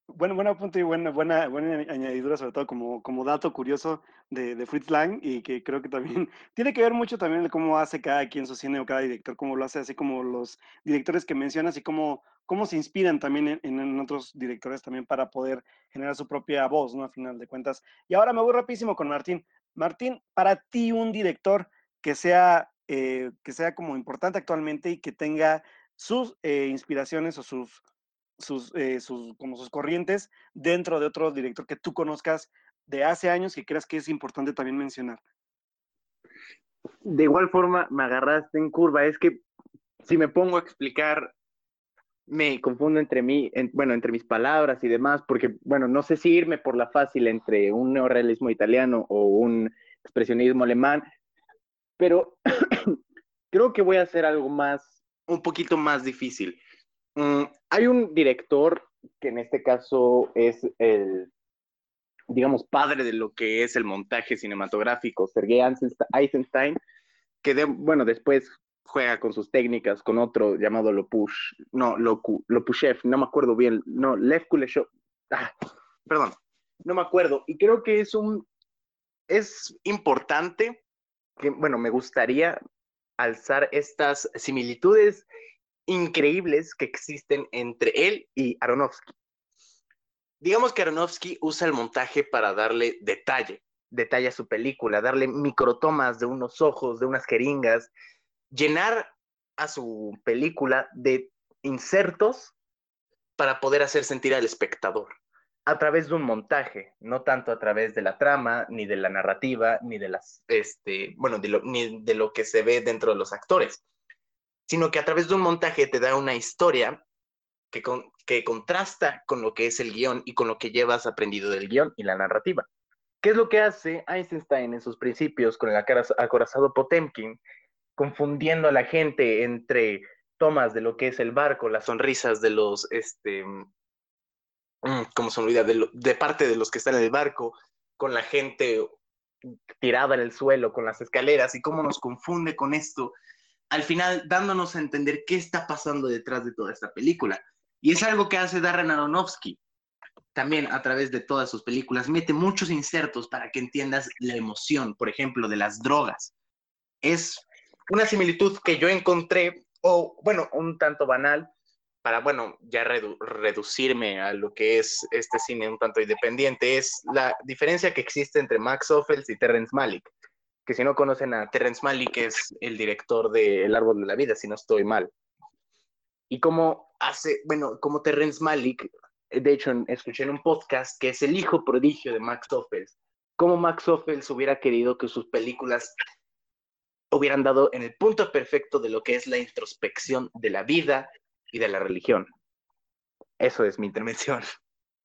Bueno, buen punto y buena, buena, buena añadidura, sobre todo como, como dato curioso de, de, Fritz Lang, y que creo que también <laughs> tiene que ver mucho también de cómo hace cada quien su cine o cada director, cómo lo hace, así como los directores que mencionas y cómo, cómo se inspiran también en, en, otros directores también para poder generar su propia voz, ¿no? A final de cuentas. Y ahora me voy rapidísimo con Martín. Martín, para ti un director que sea, eh, que sea como importante actualmente y que tenga sus eh, inspiraciones o sus sus, eh, sus, como sus corrientes dentro de otro director que tú conozcas de hace años que creas que es importante también mencionar. De igual forma, me agarraste en curva. Es que si me pongo a explicar, me confundo entre mí, bueno, entre mis palabras y demás, porque, bueno, no sé si irme por la fácil entre un neorrealismo italiano o un expresionismo alemán, pero <clears throat> creo que voy a hacer algo más, un poquito más difícil. Mm, hay un director que en este caso es el, digamos, padre de lo que es el montaje cinematográfico, Sergei Eisenstein, que bueno, después juega con sus técnicas con otro llamado Lopush, no, Lopushev, no me acuerdo bien, no, Lev Kuleshov, ah, perdón, no me acuerdo, y creo que es un, es importante, que, bueno, me gustaría alzar estas similitudes increíbles que existen entre él y Aronofsky. Digamos que Aronofsky usa el montaje para darle detalle, detalle a su película, darle microtomas de unos ojos, de unas jeringas, llenar a su película de insertos para poder hacer sentir al espectador a través de un montaje, no tanto a través de la trama, ni de la narrativa, ni de las, este, bueno, ni de lo que se ve dentro de los actores, sino que a través de un montaje te da una historia que, que contrasta con lo que es el guion y con lo que llevas aprendido del guion y la narrativa. ¿Qué es lo que hace Einstein en sus principios con el acorazado Potemkin, confundiendo a la gente entre tomas de lo que es el barco, las sonrisas de los, este, Mm, como se olvida, de, de, parte de los que están en el barco, con la gente tirada en el suelo, con las escaleras, y cómo nos confunde con esto, al final dándonos a entender qué está pasando detrás de toda esta película. Y es algo que hace Darren Aronofsky, también a través de todas sus películas, mete muchos insertos para que entiendas la emoción, por ejemplo, de las drogas. Es una similitud que yo encontré, o bueno, un tanto banal, para, bueno, ya reducirme a lo que es este cine un tanto independiente, es la diferencia que existe entre Max Offels y Terrence Malick. Que si no conocen a Terrence Malick, es el director de El Árbol de la Vida, si no estoy mal. Y como hace, bueno, como Terrence Malick, de hecho, escuché en un podcast que es el hijo prodigio de Max Offels, como Max Offels hubiera querido que sus películas hubieran dado en el punto perfecto de lo que es la introspección de la vida, y de la religión. Eso es mi intervención.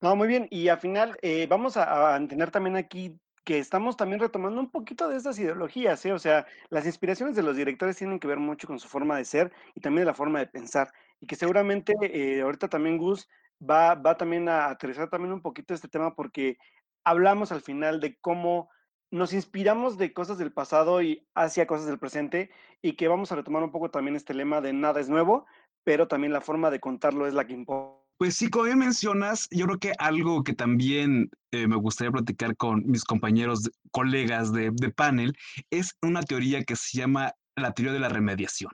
No, muy bien. Y al final eh, vamos a, entender también aquí que estamos también retomando un poquito de estas ideologías, ¿eh? o sea, las inspiraciones de los directores tienen que ver mucho con su forma de ser y también de la forma de pensar, y que seguramente eh, ahorita también Gus va, va también a aterrizar también un poquito este tema porque hablamos al final de cómo nos inspiramos de cosas del pasado y hacia cosas del presente y que vamos a retomar un poco también este lema de nada es nuevo, pero también la forma de contarlo es la que importa. Pues sí, como bien mencionas, yo creo que algo que también eh, me gustaría platicar con mis compañeros, colegas de, de panel, es una teoría que se llama la teoría de la remediación.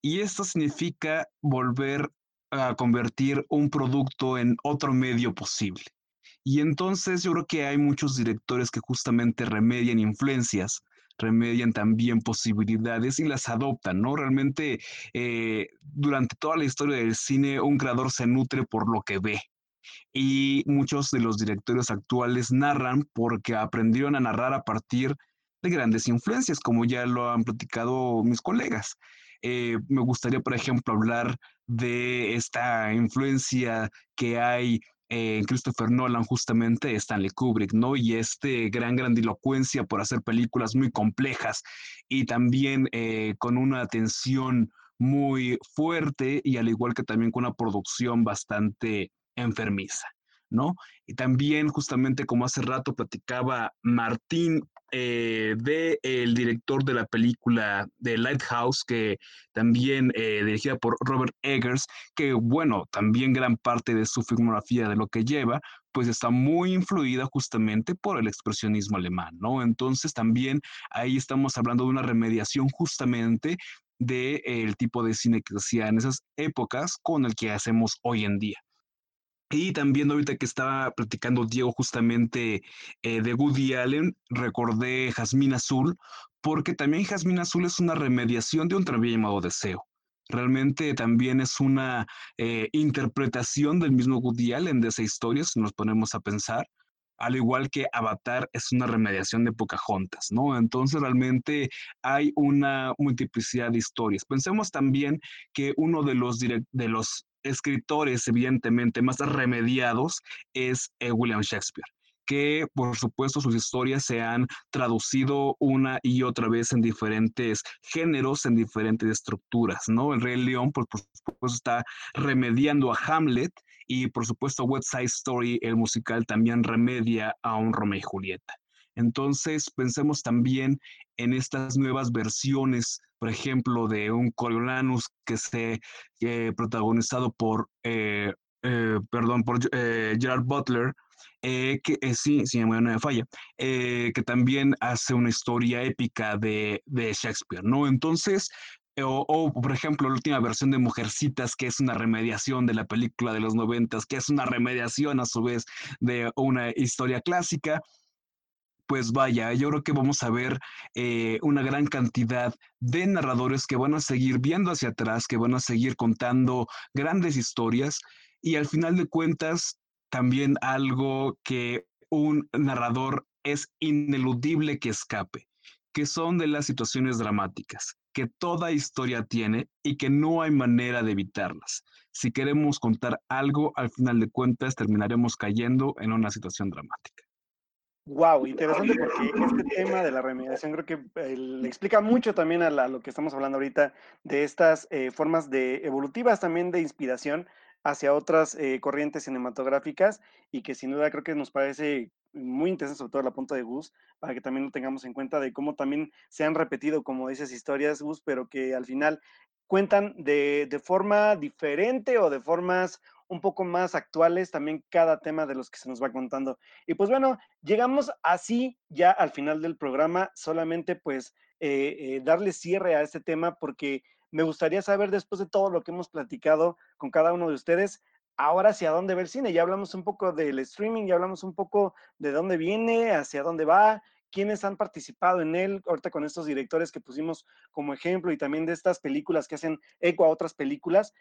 Y esto significa volver a convertir un producto en otro medio posible. Y entonces yo creo que hay muchos directores que justamente remedian influencias remedian también posibilidades y las adoptan, ¿no? Realmente eh, durante toda la historia del cine un creador se nutre por lo que ve. Y muchos de los directores actuales narran porque aprendieron a narrar a partir de grandes influencias, como ya lo han platicado mis colegas. Eh, me gustaría, por ejemplo, hablar de esta influencia que hay en Christopher Nolan justamente Stanley Kubrick, ¿no? Y este gran grandilocuencia por hacer películas muy complejas y también eh, con una atención muy fuerte y al igual que también con una producción bastante enfermiza. ¿No? Y también justamente como hace rato platicaba Martín eh, de el director de la película de Lighthouse, que también eh, dirigida por Robert Eggers, que bueno, también gran parte de su filmografía de lo que lleva, pues está muy influida justamente por el expresionismo alemán, ¿no? Entonces también ahí estamos hablando de una remediación justamente del tipo de cine que hacía en esas épocas con el que hacemos hoy en día. Y también ahorita que estaba platicando Diego justamente eh, de Woody Allen, recordé Jazmín Azul, porque también Jazmín Azul es una remediación de un tranvía llamado Deseo. Realmente también es una eh, interpretación del mismo Woody Allen de esa historia, si nos ponemos a pensar, al igual que Avatar es una remediación de Pocahontas, ¿no? Entonces realmente hay una multiplicidad de historias. Pensemos también que uno de los, de los escritores, evidentemente, más remediados es eh, William Shakespeare que por supuesto sus historias se han traducido una y otra vez en diferentes géneros, en diferentes estructuras, ¿no? El Rey León, por, supuesto, está remediando a Hamlet y por supuesto West Side Story, el musical, también remedia a un Romeo y Julieta. Entonces, pensemos también en estas nuevas versiones, por ejemplo, de un Coriolanus que se eh, protagonizado por, eh, eh, perdón, por Gerard Butler, eh, que eh, sí, sí, falla, eh, que también hace una historia épica de, Shakespeare, ¿no? Entonces, o, por ejemplo, la última versión de Mujercitas, que es una remediación de la película de los noventas, que es una remediación a su vez de una historia clásica, pues vaya, yo creo que vamos a ver una gran cantidad de narradores que van a seguir viendo hacia atrás, que van a seguir contando grandes historias y al final de cuentas también algo que un narrador es ineludible que escape, que son de las situaciones dramáticas, que toda historia tiene y que no hay manera de evitarlas. Si queremos contar algo, al final de cuentas terminaremos cayendo en una situación dramática. Wow, interesante porque este tema de la remediación creo que eh, le explica mucho también a, lo que estamos hablando ahorita de estas eh, formas de evolutivas también de inspiración hacia otras eh, corrientes cinematográficas y que sin duda creo que nos parece muy interesante, sobre todo la punta de Gus, para que también lo tengamos en cuenta de cómo también se han repetido, como dices, historias, Gus, pero que al final cuentan de, de forma diferente o de formas un poco más actuales también cada tema de los que se nos va contando. Y pues bueno, llegamos así ya al final del programa, solamente pues eh, eh, darle cierre a este tema porque me gustaría saber, después de todo lo que hemos platicado con cada uno de ustedes, ahora hacia dónde va el cine. Ya hablamos un poco del streaming, ya hablamos un poco de dónde viene, hacia dónde va, quiénes han participado en él, ahorita con estos directores que pusimos como ejemplo y también de estas películas que hacen eco a otras películas.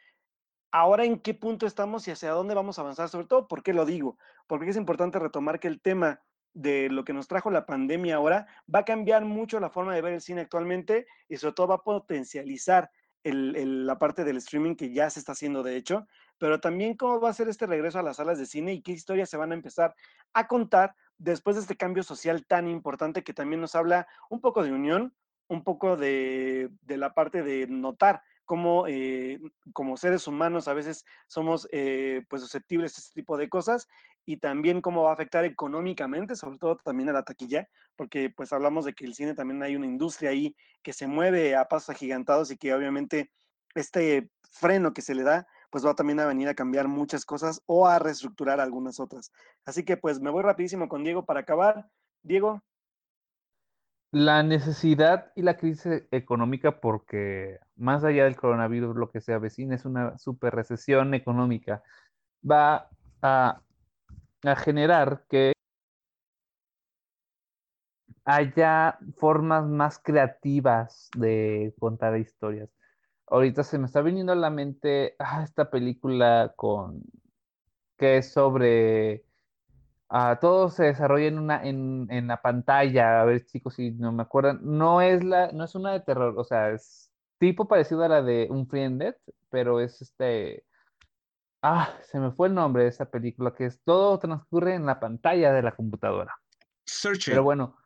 Ahora, ¿en qué punto estamos y hacia dónde vamos a avanzar? Sobre todo, ¿por qué lo digo? Porque es importante retomar que el tema de lo que nos trajo la pandemia ahora va a cambiar mucho la forma de ver el cine actualmente y sobre todo va a potencializar la parte del streaming que ya se está haciendo de hecho, pero también cómo va a ser este regreso a las salas de cine y qué historias se van a empezar a contar después de este cambio social tan importante que también nos habla un poco de unión, un poco de, de la parte de notar cómo eh, como seres humanos a veces somos eh, pues susceptibles a este tipo de cosas y también cómo va a afectar económicamente, sobre todo también a la taquilla, porque pues hablamos de que el cine también hay una industria ahí que se mueve a pasos agigantados y que obviamente este freno que se le da pues va también a venir a cambiar muchas cosas o a reestructurar algunas otras. Así que pues me voy rapidísimo con Diego para acabar. Diego, la necesidad y la crisis económica, porque más allá del coronavirus, lo que se avecina es una super recesión económica, va a, generar que haya formas más creativas de contar historias. Ahorita se me está viniendo a la mente ah, esta película con que es sobre todo se desarrolla en una en, en, la pantalla, a ver chicos si no me acuerdan, no es la no es una de terror, o sea, es tipo parecido a la de Un Friended, pero es este ah, se me fue el nombre de esa película que es todo transcurre en la pantalla de la computadora. Searching. Pero bueno,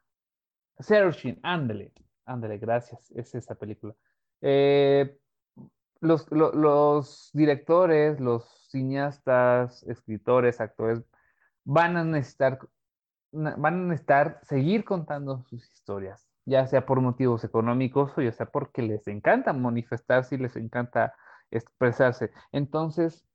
Searching, ándale, ándale, gracias, es esa película. Eh, los, los directores, los cineastas, escritores, actores van a necesitar, van a necesitar seguir contando sus historias, ya sea por motivos económicos o ya sea porque les encanta manifestarse y les encanta expresarse. Entonces,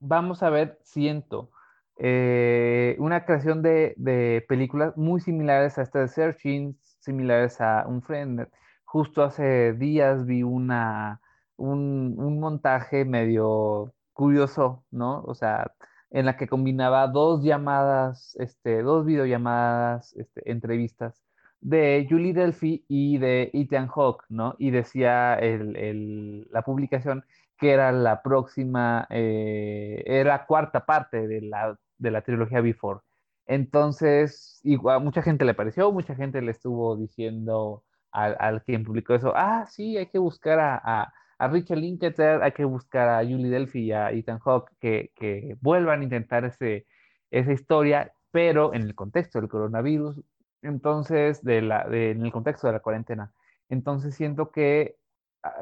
vamos a ver, siento, eh, una creación de, películas muy similares a esta de Searching, similares a Un Friend. Justo hace días vi una, un, un montaje medio curioso, ¿no? O sea, en la que combinaba dos llamadas, este, dos videollamadas, este, entrevistas de Julie Delphi y de Ethan Hawke, ¿no? Y decía la publicación que era la próxima, eh, era cuarta parte de la, de la trilogía Before. Entonces, igual, mucha gente le pareció, mucha gente le estuvo diciendo al, al quien publicó eso, ah, sí, hay que buscar a, a Richard Linklater, hay que buscar a Julie Delphi y a Ethan Hawke que, que vuelvan a intentar ese, esa historia, pero en el contexto del coronavirus, entonces, de la, de, en el contexto de la cuarentena. Entonces siento que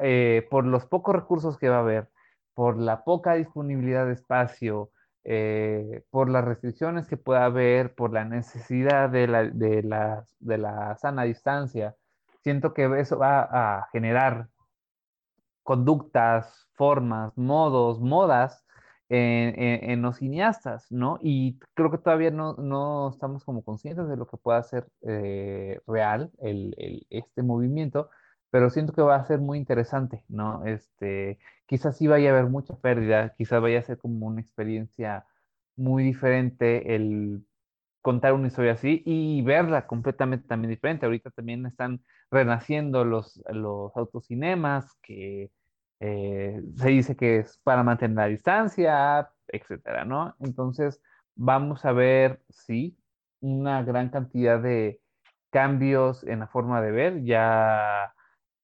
eh, por los pocos recursos que va a haber, por la poca disponibilidad de espacio, eh, por las restricciones que pueda haber, por la necesidad de la, de la, de la sana distancia, siento que eso va a generar conductas, formas, modos, modas en, en, los cineastas, ¿no? Y creo que todavía no, no estamos como conscientes de lo que pueda ser eh, real el, el, este movimiento, pero siento que va a ser muy interesante, ¿no? Este, quizás sí vaya a haber mucha pérdida, quizás vaya a ser como una experiencia muy diferente el contar una historia así y verla completamente también diferente. Ahorita también están renaciendo los, los autocinemas, que eh, se dice que es para mantener la distancia, etcétera, ¿no? Entonces, vamos a ver, sí, una gran cantidad de cambios en la forma de ver. Ya,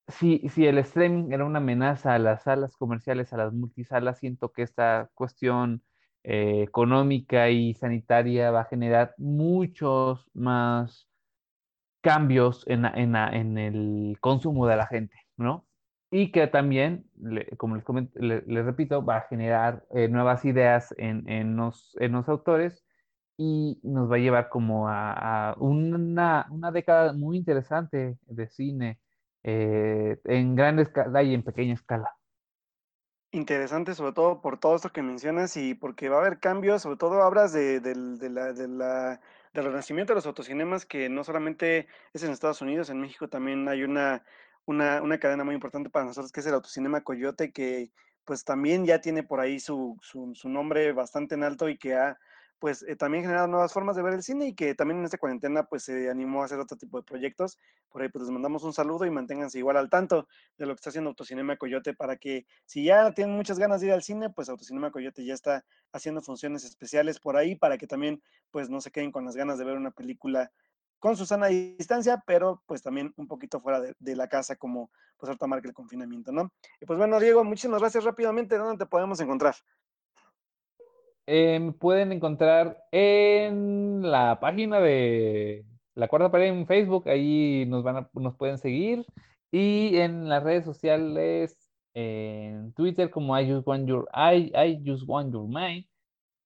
si, si el streaming era una amenaza a las salas comerciales, a las multisalas, siento que esta cuestión eh, económica y sanitaria va a generar muchos más cambios en, en, el consumo de la gente, ¿no? y que también, como les, comento, les, repito, va a generar eh, nuevas ideas en, en, los, en los autores y nos va a llevar como a, a una, una, década muy interesante de cine eh, en gran escala y en pequeña escala. Interesante, sobre todo por todo esto que mencionas y porque va a haber cambios, sobre todo hablas de, de, de la, de la, del renacimiento de los autocinemas, que no solamente es en Estados Unidos, en México también hay una una, una, cadena muy importante para nosotros, que es el Autocinema Coyote, que pues también ya tiene por ahí su, su, su nombre bastante en alto y que ha pues eh, también generado nuevas formas de ver el cine y que también en esta cuarentena pues se animó a hacer otro tipo de proyectos. Por ahí pues les mandamos un saludo y manténganse igual al tanto de lo que está haciendo Autocinema Coyote para que si ya tienen muchas ganas de ir al cine, pues Autocinema Coyote ya está haciendo funciones especiales por ahí para que también pues no se queden con las ganas de ver una película con su sana distancia, pero pues también un poquito fuera de, de, la casa, como pues ahorita marca el confinamiento, ¿no? Y pues bueno, Diego, muchísimas gracias rápidamente. ¿Dónde te podemos encontrar? Me pueden encontrar en la página de La Cuarta Pared en Facebook, ahí nos, van a, nos pueden seguir. Y en las redes sociales, en Twitter como I Just Want Your, I, I Just Want Your Mind.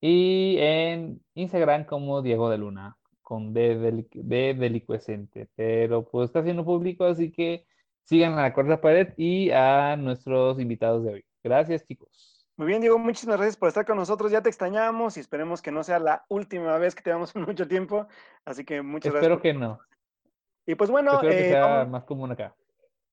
Y en Instagram como Diego de Luna con D, de, de delicuescente, pero pues está haciendo público, así que sigan a la cuarta pared y a nuestros invitados de hoy. Gracias, chicos. Muy bien, Diego, muchísimas gracias por estar con nosotros. Ya te extrañamos y esperemos que no sea la última vez que te veamos <laughs> en mucho tiempo. Así que muchas Espero gracias. Espero que no. Y pues bueno, Espero que eh, sea vamos... más común acá.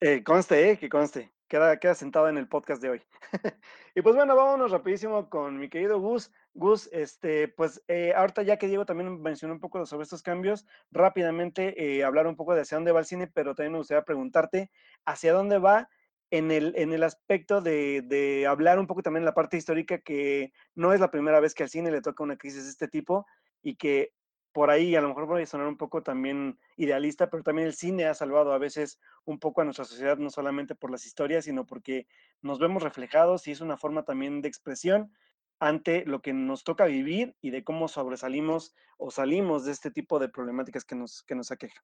Eh, conste, eh, que conste. Queda, queda sentado en el podcast de hoy. <laughs> y pues bueno, vámonos rapidísimo con mi querido Gus. Gus, este, pues eh, ahorita ya que Diego también mencionó un poco sobre estos cambios, rápidamente eh, hablar un poco de hacia dónde va el cine, pero también me gustaría preguntarte hacia dónde va en el, en el aspecto de, hablar un poco también la parte histórica, que no es la primera vez que al cine le toca una crisis de este tipo y que por ahí a lo mejor puede sonar un poco también idealista, pero también el cine ha salvado a veces un poco a nuestra sociedad, no solamente por las historias, sino porque nos vemos reflejados y es una forma también de expresión ante lo que nos toca vivir y de cómo sobresalimos o salimos de este tipo de problemáticas que nos, que nos aquejan.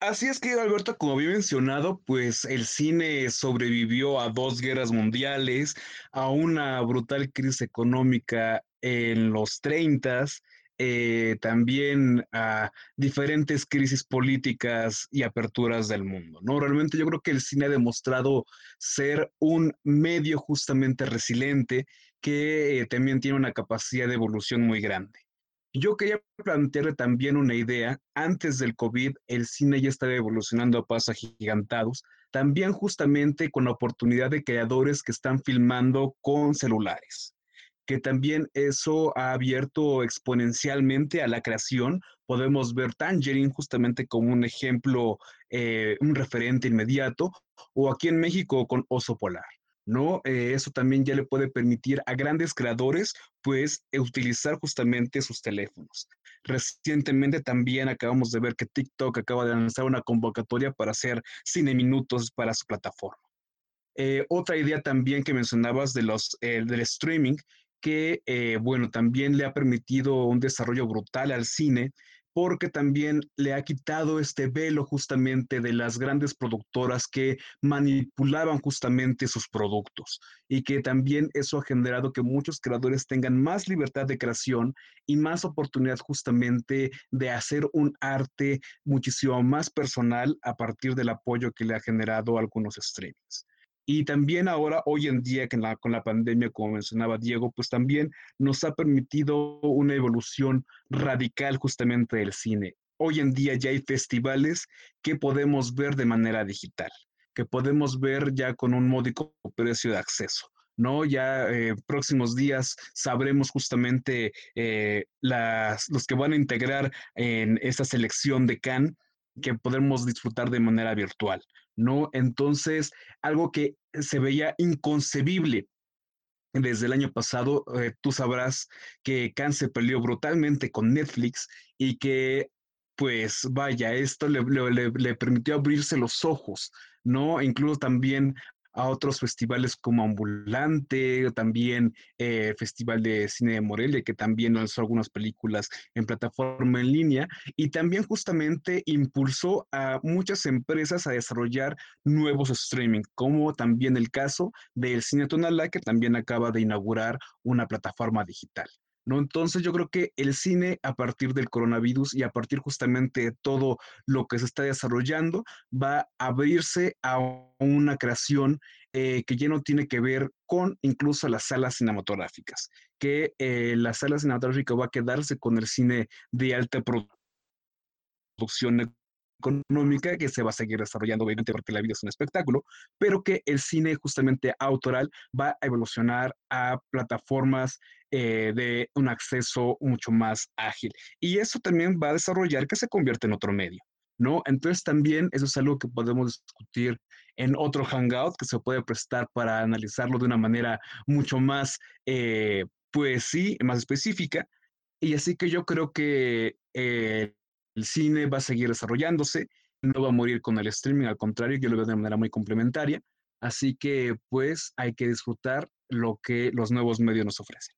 Así es que, Alberto, como había mencionado, pues el cine sobrevivió a dos guerras mundiales, a una brutal crisis económica en los 30, eh, también a diferentes crisis políticas y aperturas del mundo, ¿no? Realmente yo creo que el cine ha demostrado ser un medio justamente resiliente que eh, también tiene una capacidad de evolución muy grande. Yo quería plantearle también una idea. Antes del COVID, el cine ya estaba evolucionando a pasos agigantados, también justamente con la oportunidad de creadores que están filmando con celulares que también eso ha abierto exponencialmente a la creación. Podemos ver Tangerine justamente como un ejemplo, eh, un referente inmediato, o aquí en México con Oso Polar. ¿No? Eh, eso también ya le puede permitir a grandes creadores, pues, utilizar justamente sus teléfonos. Recientemente también acabamos de ver que TikTok acaba de lanzar una convocatoria para hacer cine minutos para su plataforma. Eh, otra idea también que mencionabas de los, eh, del streaming, que, bueno, también le ha permitido un desarrollo brutal al cine, porque también le ha quitado este velo justamente de las grandes productoras que manipulaban justamente sus productos y que también eso ha generado que muchos creadores tengan más libertad de creación y más oportunidad justamente de hacer un arte muchísimo más personal a partir del apoyo que le ha generado algunos streamings. Y también ahora, hoy en día, que con la pandemia, como mencionaba Diego, pues también nos ha permitido una evolución radical justamente del cine. Hoy en día ya hay festivales que podemos ver de manera digital, que podemos ver ya con un módico precio de acceso. ¿no? Ya eh, próximos días sabremos justamente eh, las, los que van a integrar en esta selección de Cannes que podemos disfrutar de manera virtual, ¿no? Entonces, algo que se veía inconcebible desde el año pasado, eh, tú sabrás que Khan se peleó brutalmente con Netflix y que, pues vaya, esto le, le, permitió abrirse los ojos, ¿no? Incluso también a otros festivales como Ambulante, también eh, Festival de Cine de Morelia, que también lanzó algunas películas en plataforma en línea, y también justamente impulsó a muchas empresas a desarrollar nuevos streaming, como también el caso del Cine Tonalá, que también acaba de inaugurar una plataforma digital. ¿No? Entonces yo creo que el cine a partir del coronavirus y a partir justamente de todo lo que se está desarrollando va a abrirse a una creación eh, que ya no tiene que ver con incluso las salas cinematográficas, que eh, la sala cinematográfica va a quedarse con el cine de alta producción económica que se va a seguir desarrollando, obviamente, porque la vida es un espectáculo, pero que el cine justamente autoral va a evolucionar a plataformas eh, de un acceso mucho más ágil. Y eso también va a desarrollar que se convierte en otro medio. ¿No? Entonces también eso es algo que podemos discutir en otro hangout que se puede prestar para analizarlo de una manera mucho más, eh, pues sí, más específica. Y así que yo creo que eh, el cine va a seguir desarrollándose, no va a morir con el streaming, al contrario, yo lo veo de manera muy complementaria. Así que pues hay que disfrutar lo que los nuevos medios nos ofrecen.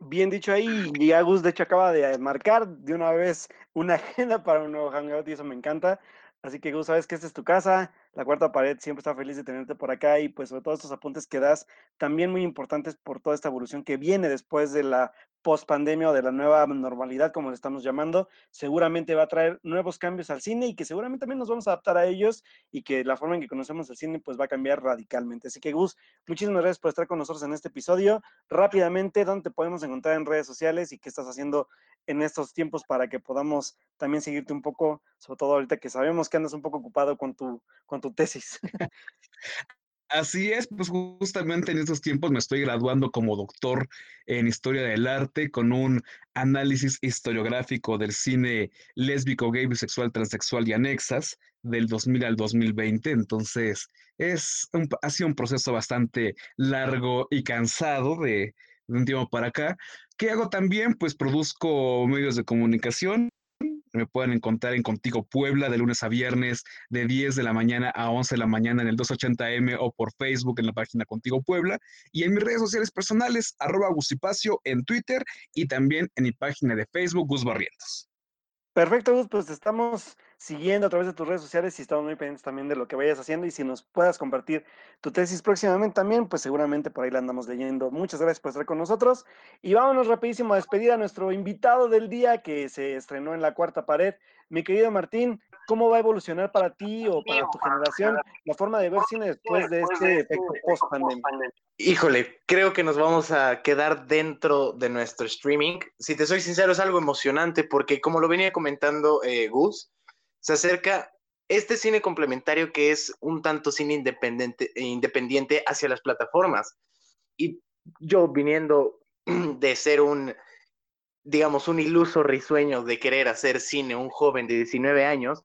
Bien dicho ahí, y Agus de hecho acaba de marcar de una vez una <laughs> agenda para un nuevo hangout y eso me encanta. Así que Gus, sabes que esta es tu casa, la cuarta pared siempre está feliz de tenerte por acá y pues sobre todo estos apuntes que das, también muy importantes por toda esta evolución que viene después de la post pandemia o de la nueva normalidad, como le estamos llamando, seguramente va a traer nuevos cambios al cine y que seguramente también nos vamos a adaptar a ellos y que la forma en que conocemos el cine pues va a cambiar radicalmente. Así que Gus, muchísimas gracias por estar con nosotros en este episodio. Rápidamente, ¿dónde te podemos encontrar en redes sociales y qué estás haciendo en estos tiempos para que podamos también seguirte un poco, sobre todo ahorita que sabemos que andas un poco ocupado con tu, con tu tesis? <laughs> Así es, pues justamente en estos tiempos me estoy graduando como doctor en historia del arte con un análisis historiográfico del cine lésbico, gay, bisexual, transexual y anexas del 2000 al 2020. Entonces, es ha sido un proceso bastante largo y cansado de, de un tiempo para acá. ¿Qué hago también? Pues produzco medios de comunicación me pueden encontrar en Contigo Puebla de lunes a viernes de 10 de la mañana a 11 de la mañana en el 280M o por Facebook en la página Contigo Puebla y en mis redes sociales personales arroba Gusipacio en Twitter y también en mi página de Facebook Gus Barrientos. Perfecto, Gus, pues estamos siguiendo a través de tus redes sociales y estamos muy pendientes también de lo que vayas haciendo y si nos puedas compartir tu tesis próximamente también, pues seguramente por ahí la andamos leyendo. Muchas gracias por estar con nosotros y vámonos rapidísimo a despedir a nuestro invitado del día que se estrenó en la cuarta pared. Mi querido Martín, ¿cómo va a evolucionar para ti o para tu generación la forma de ver cine después de este efecto post-pandemia? Híjole, creo que nos vamos a quedar dentro de nuestro streaming. Si te soy sincero, es algo emocionante porque como lo venía comentando eh, Gus, se acerca este cine complementario que es un tanto cine independiente, independiente hacia las plataformas. Y yo viniendo <clears throat> de ser un, digamos, un iluso risueño de querer hacer cine, un joven de 19 años,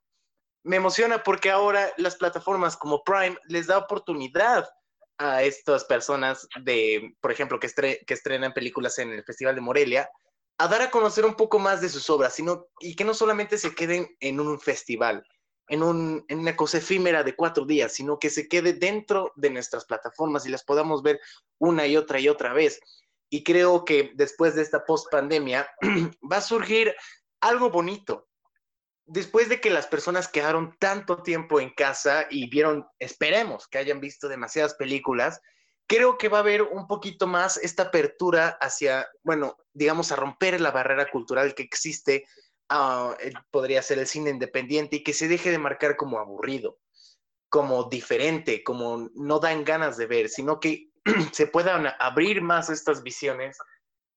me emociona porque ahora las plataformas como Prime les da oportunidad a estas personas de, por ejemplo, que, que estrenan películas en el Festival de Morelia, a dar a conocer un poco más de sus obras, y que no solamente se queden en un festival, en, un, en una cosa efímera de cuatro días, sino que se quede dentro de nuestras plataformas y las podamos ver una y otra y otra vez. Y creo que después de esta post pandemia <clears throat> va a surgir algo bonito. Después de que las personas quedaron tanto tiempo en casa y vieron, esperemos que hayan visto demasiadas películas, creo que va a haber un poquito más esta apertura hacia, bueno, digamos, a romper la barrera cultural que existe, uh, podría ser el cine independiente y que se deje de marcar como aburrido, como diferente, como no dan ganas de ver, sino que <clears throat> se puedan abrir más estas visiones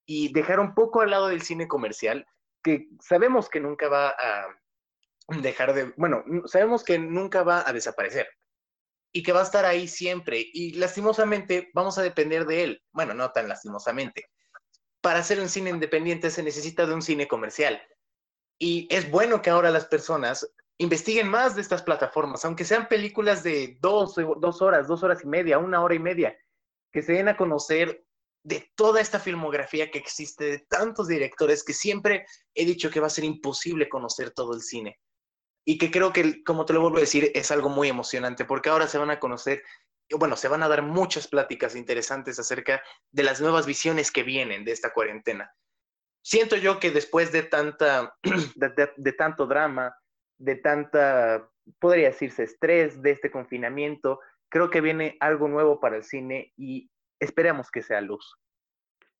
y dejar un poco al lado del cine comercial, que sabemos que nunca va a dejar de, bueno, sabemos que nunca va a desaparecer y que va a estar ahí siempre y lastimosamente vamos a depender de él. Bueno, no tan lastimosamente. Para hacer un cine independiente se necesita de un cine comercial. Y es bueno que ahora las personas investiguen más de estas plataformas, aunque sean películas de dos, dos horas, dos horas y media, una hora y media, que se den a conocer de toda esta filmografía que existe, de tantos directores que siempre he dicho que va a ser imposible conocer todo el cine y que creo que, como te lo vuelvo a decir, es algo muy emocionante, porque ahora se van a conocer, bueno, se van a dar muchas pláticas interesantes acerca de las nuevas visiones que vienen de esta cuarentena. Siento yo que después de tanta, <clears throat> de, tanto drama, de tanta, podría decirse, estrés de este confinamiento, creo que viene algo nuevo para el cine y esperemos que sea luz.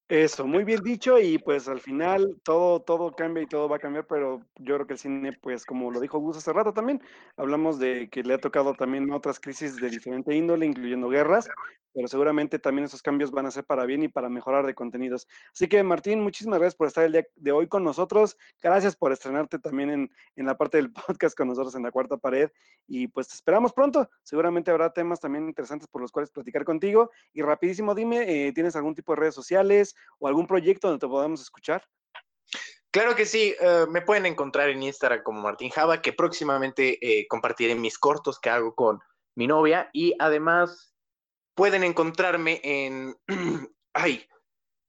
Eso, muy bien dicho y pues al final todo, todo cambia y todo va a cambiar, pero yo creo que el cine, pues como lo dijo Gus hace rato también, hablamos de que le ha tocado también otras crisis de diferente índole, incluyendo guerras, pero seguramente también esos cambios van a ser para bien y para mejorar de contenidos. Así que Martín, muchísimas gracias por estar el día de hoy con nosotros. Gracias por estrenarte también en, en la parte del <laughs> podcast con nosotros en la cuarta pared. Y pues te esperamos pronto. Seguramente habrá temas también interesantes por los cuales platicar contigo. Y rapidísimo, dime, eh, ¿tienes algún tipo de redes sociales o algún proyecto donde te podamos escuchar? Claro que sí, eh, me pueden encontrar en Instagram como Martín Java, que próximamente eh, compartiré mis cortos que hago con mi novia y además pueden encontrarme en... <clears throat> ¡Ay!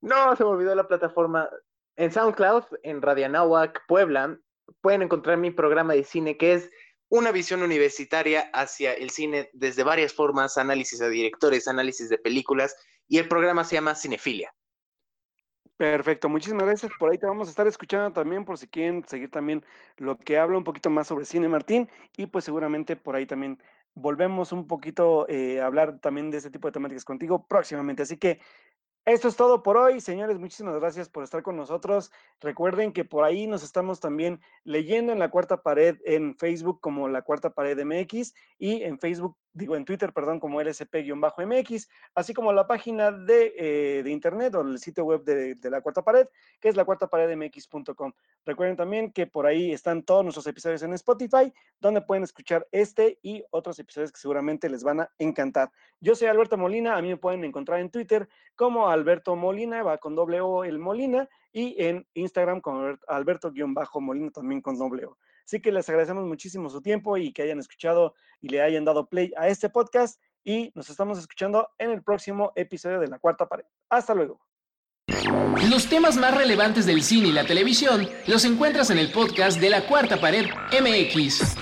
No, se me olvidó la plataforma. En SoundCloud, en Radianahuac, Puebla, pueden encontrar mi programa de cine que es una visión universitaria hacia el cine desde varias formas, análisis de directores, análisis de películas, y el programa se llama Cinefilia. Perfecto, muchísimas gracias. Por ahí te vamos a estar escuchando también por si quieren seguir también lo que habla un poquito más sobre cine, Martín, y pues seguramente por ahí también volvemos un poquito eh, a hablar también de ese tipo de temáticas contigo próximamente. Así que esto es todo por hoy, señores. Muchísimas gracias por estar con nosotros. Recuerden que por ahí nos estamos también leyendo en la cuarta pared en Facebook como la cuarta pared MX y en Facebook digo en Twitter, perdón, como LSP-MX, así como la página de, eh, de, internet o el sitio web de, de, la Cuarta Pared, que es la cuarta pared MX.com. Recuerden también que por ahí están todos nuestros episodios en Spotify, donde pueden escuchar este y otros episodios que seguramente les van a encantar. Yo soy Alberto Molina, a mí me pueden encontrar en Twitter como Alberto Molina, va con doble O el Molina, y en Instagram como Alberto-Molina también con doble O. Así que les agradecemos muchísimo su tiempo y que hayan escuchado y le hayan dado play a este podcast y nos estamos escuchando en el próximo episodio de La Cuarta Pared. Hasta luego. Los temas más relevantes del cine y la televisión los encuentras en el podcast de La Cuarta Pared MX.